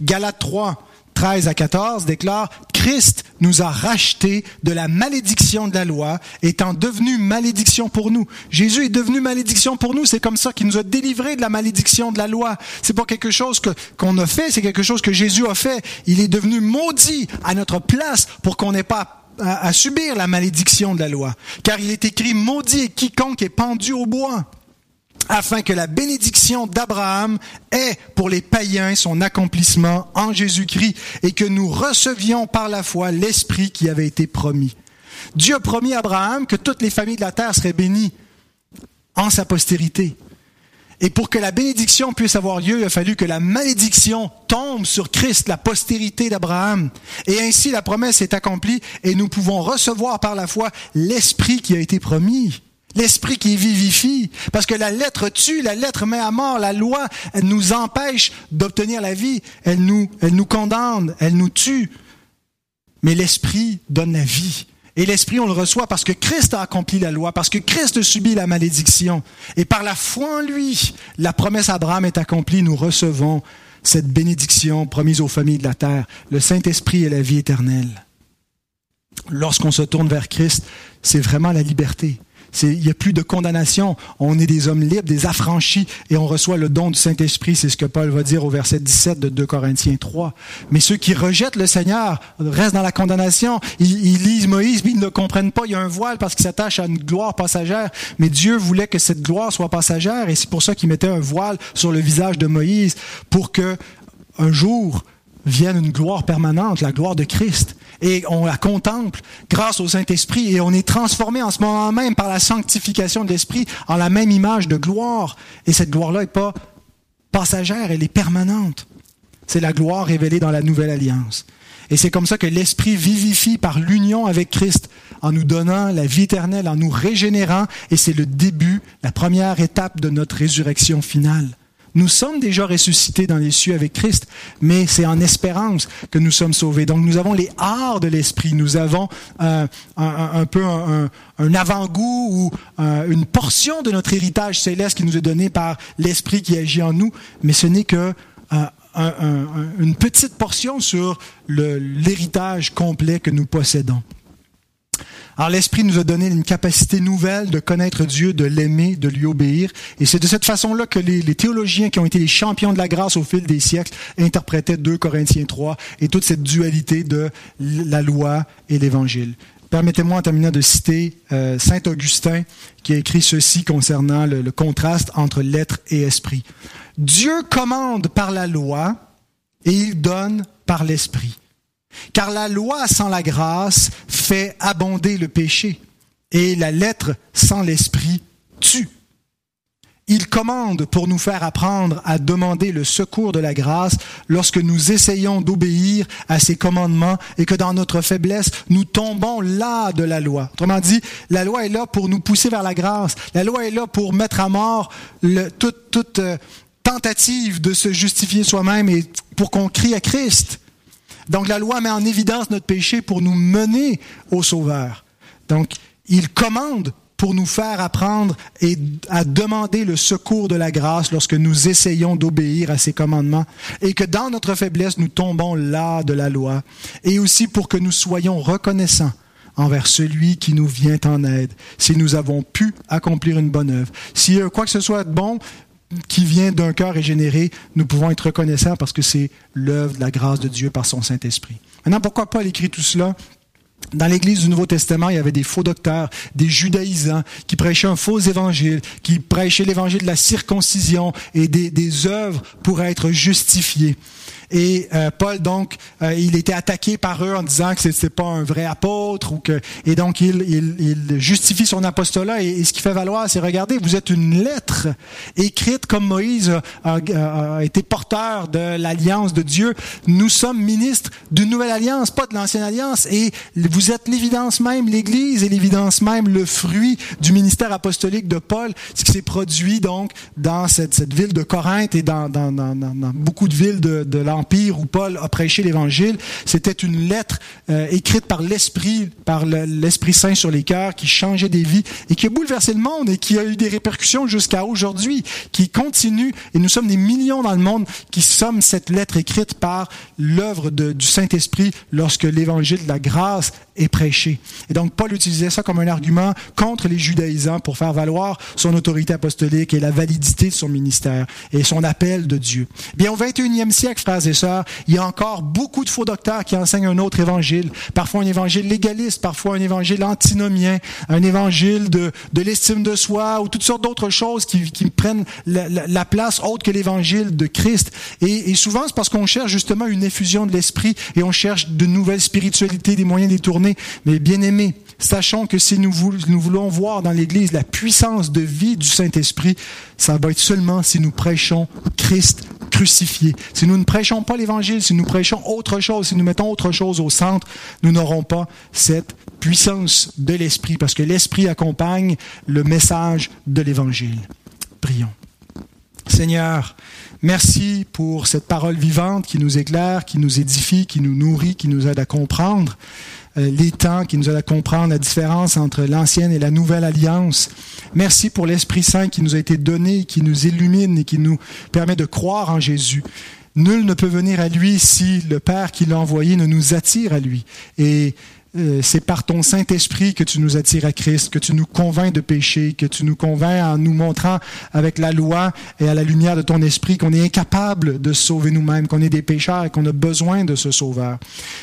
Galates 3, 13 à 14 déclare Christ nous a rachetés de la malédiction de la loi, étant devenu malédiction pour nous. Jésus est devenu malédiction pour nous. C'est comme ça qu'il nous a délivrés de la malédiction de la loi. C'est pas quelque chose que, qu'on a fait, c'est quelque chose que Jésus a fait. Il est devenu maudit à notre place pour qu'on n'ait pas à, à subir la malédiction de la loi. Car il est écrit maudit quiconque est pendu au bois afin que la bénédiction d'Abraham ait pour les païens son accomplissement en Jésus-Christ et que nous recevions par la foi l'Esprit qui avait été promis. Dieu a promis à Abraham que toutes les familles de la terre seraient bénies en sa postérité. Et pour que la bénédiction puisse avoir lieu, il a fallu que la malédiction tombe sur Christ, la postérité d'Abraham. Et ainsi la promesse est accomplie et nous pouvons recevoir par la foi l'Esprit qui a été promis. L'esprit qui vivifie. Parce que la lettre tue, la lettre met à mort, la loi, elle nous empêche d'obtenir la vie. Elle nous, elle nous condamne, elle nous tue. Mais l'esprit donne la vie. Et l'esprit, on le reçoit parce que Christ a accompli la loi, parce que Christ subit la malédiction. Et par la foi en lui, la promesse Abraham est accomplie. Nous recevons cette bénédiction promise aux familles de la terre, le Saint-Esprit et la vie éternelle. Lorsqu'on se tourne vers Christ, c'est vraiment la liberté. Il n'y a plus de condamnation. On est des hommes libres, des affranchis, et on reçoit le don du Saint-Esprit. C'est ce que Paul va dire au verset 17 de 2 Corinthiens 3. Mais ceux qui rejettent le Seigneur restent dans la condamnation. Ils, lisent Moïse, mais ils ne comprennent pas. Il y a un voile parce qu'ils s'attachent à une gloire passagère. Mais Dieu voulait que cette gloire soit passagère, et c'est pour ça qu'il mettait un voile sur le visage de Moïse, pour que un jour vienne une gloire permanente, la gloire de Christ. Et on la contemple grâce au Saint-Esprit et on est transformé en ce moment même par la sanctification de l'Esprit en la même image de gloire. Et cette gloire-là n'est pas passagère, elle est permanente. C'est la gloire révélée dans la nouvelle alliance. Et c'est comme ça que l'Esprit vivifie par l'union avec Christ en nous donnant la vie éternelle, en nous régénérant, et c'est le début, la première étape de notre résurrection finale. Nous sommes déjà ressuscités dans les cieux avec Christ, mais c'est en espérance que nous sommes sauvés. Donc nous avons les arts de l'esprit, nous avons euh, un, peu un, avant-goût ou euh, une portion de notre héritage céleste qui nous est donné par l'esprit qui agit en nous, mais ce n'est que euh, une petite portion sur l'héritage complet que nous possédons. Alors l'Esprit nous a donné une capacité nouvelle de connaître Dieu, de l'aimer, de lui obéir. Et c'est de cette façon-là que les, théologiens qui ont été les champions de la grâce au fil des siècles interprétaient 2 Corinthiens 3 et toute cette dualité de la loi et l'Évangile. Permettez-moi en terminant de citer euh, Saint Augustin qui a écrit ceci concernant le contraste entre l'être et esprit. Dieu commande par la loi et il donne par l'esprit. Car la loi sans la grâce fait abonder le péché, et la lettre sans l'esprit tue. Il commande pour nous faire apprendre à demander le secours de la grâce lorsque nous essayons d'obéir à ses commandements et que dans notre faiblesse, nous tombons là de la loi. Autrement dit, la loi est là pour nous pousser vers la grâce. La loi est là pour mettre à mort toute, euh, tentative de se justifier soi-même et pour qu'on crie à Christ. Donc la loi met en évidence notre péché pour nous mener au Sauveur. Donc il commande pour nous faire apprendre et à demander le secours de la grâce lorsque nous essayons d'obéir à ses commandements et que dans notre faiblesse nous tombons là de la loi et aussi pour que nous soyons reconnaissants envers celui qui nous vient en aide, si nous avons pu accomplir une bonne œuvre. Si quoi que ce soit de bon, qui vient d'un cœur régénéré, nous pouvons être reconnaissants parce que c'est l'œuvre de la grâce de Dieu par son Saint-Esprit. Maintenant, pourquoi Paul écrit tout cela? Dans l'Église du Nouveau Testament, il y avait des faux docteurs, des judaïsants qui prêchaient un faux évangile, qui prêchaient l'évangile de la circoncision et des, des œuvres pour être justifiés. Et euh, Paul, donc, euh, il était attaqué par eux en disant que c'est pas un vrai apôtre ou que et donc il, il, justifie son apostolat et, ce qu'il fait valoir, c'est regardez, vous êtes une lettre écrite comme Moïse a, été porteur de l'alliance de Dieu. Nous sommes ministres d'une nouvelle alliance, pas de l'ancienne alliance, et vous êtes l'évidence même, l'Église est l'évidence même, le fruit du ministère apostolique de Paul, ce qui s'est produit donc dans cette, cette, ville de Corinthe et dans, dans, dans, dans beaucoup de villes de, de l'Empire où Paul a prêché l'Évangile. C'était une lettre euh, écrite par l'Esprit, par l'Esprit Saint sur les cœurs, qui changeait des vies et qui a bouleversé le monde et qui a eu des répercussions jusqu'à aujourd'hui, qui continue. Et nous sommes des millions dans le monde qui sommes cette lettre écrite par l'œuvre du Saint-Esprit lorsque l'Évangile de la grâce est prêché. Et donc Paul utilisait ça comme un argument contre les judaïsants pour faire valoir son autorité apostolique et la validité de son ministère et son appel de Dieu. Bien au 21e siècle, frères et sœurs, il y a encore beaucoup de faux docteurs qui enseignent un autre évangile. Parfois un évangile légaliste, parfois un évangile antinomien, un évangile de, de l'estime de soi ou toutes sortes d'autres choses qui, qui prennent la, la, place autre que l'évangile de Christ. Et, souvent, c'est parce qu'on cherche justement une effusion de l'esprit et on cherche de nouvelles spiritualités, des moyens détournés. Mais bien aimés, sachons que si nous voulons voir dans l'Église la puissance de vie du Saint-Esprit, ça va être seulement si nous prêchons Christ crucifié. Si nous ne prêchons pas l'Évangile, si nous prêchons autre chose, si nous mettons autre chose au centre, nous n'aurons pas cette puissance de l'Esprit, parce que l'Esprit accompagne le message de l'Évangile. Prions. Seigneur, merci pour cette parole vivante qui nous éclaire, qui nous édifie, qui nous nourrit, qui nous aide à comprendre. Euh, les temps, qui nous aide à comprendre la différence entre l'ancienne et la nouvelle alliance. Merci pour l'Esprit Saint qui nous a été donné, qui nous illumine et qui nous permet de croire en Jésus. Nul ne peut venir à lui si le Père qui l'a envoyé ne nous attire à lui. Et euh, c'est par ton Saint-Esprit que tu nous attires à Christ, que tu nous convaincs de péché, que tu nous convaincs en nous montrant avec la loi et à la lumière de ton esprit qu'on est incapable de sauver nous-mêmes, qu'on est des pécheurs et qu'on a besoin de ce sauveur.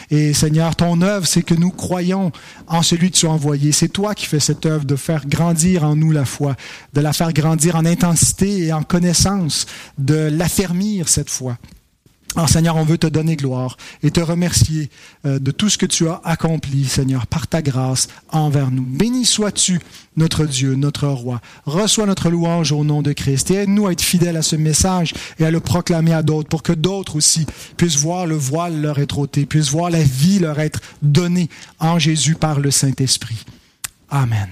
Et Seigneur, ton œuvre, c'est que nous croyons en celui que tu as envoyé. C'est toi qui fais cette œuvre de faire grandir en nous la foi, de la faire grandir en intensité et en connaissance, de l'affermir cette foi. Alors Seigneur, on veut te donner gloire et te remercier euh, de tout ce que tu as accompli, Seigneur, par ta grâce envers nous. Béni sois-tu, notre Dieu, notre roi. Reçois notre louange au nom de Christ et aide-nous à être fidèles à ce message et à le proclamer à d'autres pour que d'autres aussi puissent voir le voile leur être ôté, puissent voir la vie leur être donnée en Jésus par le Saint-Esprit. Amen.